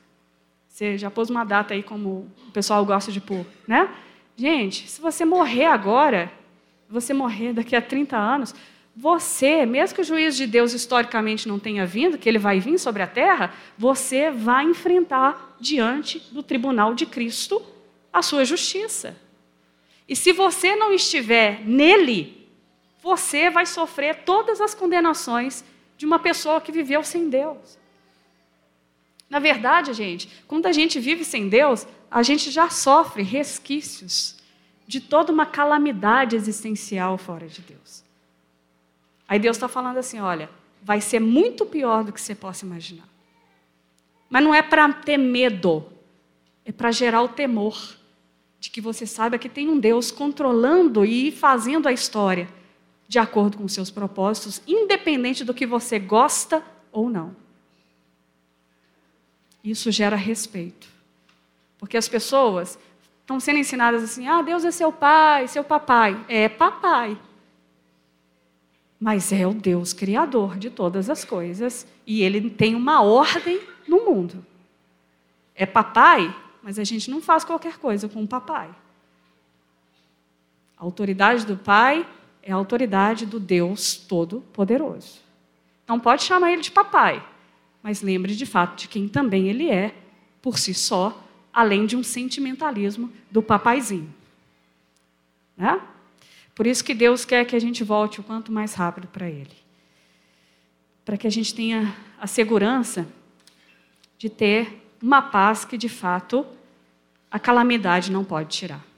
Você já pôs uma data aí como o pessoal gosta de pôr, né? Gente, se você morrer agora, você morrer daqui a 30 anos, você, mesmo que o juízo de Deus historicamente não tenha vindo, que ele vai vir sobre a terra, você vai enfrentar diante do tribunal de Cristo a sua justiça. E se você não estiver nele, você vai sofrer todas as condenações de uma pessoa que viveu sem Deus. Na verdade, gente, quando a gente vive sem Deus, a gente já sofre resquícios de toda uma calamidade existencial fora de Deus. Aí Deus está falando assim: olha, vai ser muito pior do que você possa imaginar. Mas não é para ter medo, é para gerar o temor de que você saiba que tem um Deus controlando e fazendo a história de acordo com seus propósitos, independente do que você gosta ou não. Isso gera respeito. Porque as pessoas estão sendo ensinadas assim: ah, Deus é seu pai, seu papai. É papai. Mas é o Deus criador de todas as coisas e ele tem uma ordem no mundo. É papai, mas a gente não faz qualquer coisa com o papai. A autoridade do pai é a autoridade do Deus Todo-Poderoso. Não pode chamar ele de papai, mas lembre de fato de quem também ele é, por si só, além de um sentimentalismo do papaizinho. Né? Por isso que Deus quer que a gente volte o quanto mais rápido para Ele. Para que a gente tenha a segurança de ter uma paz que, de fato, a calamidade não pode tirar.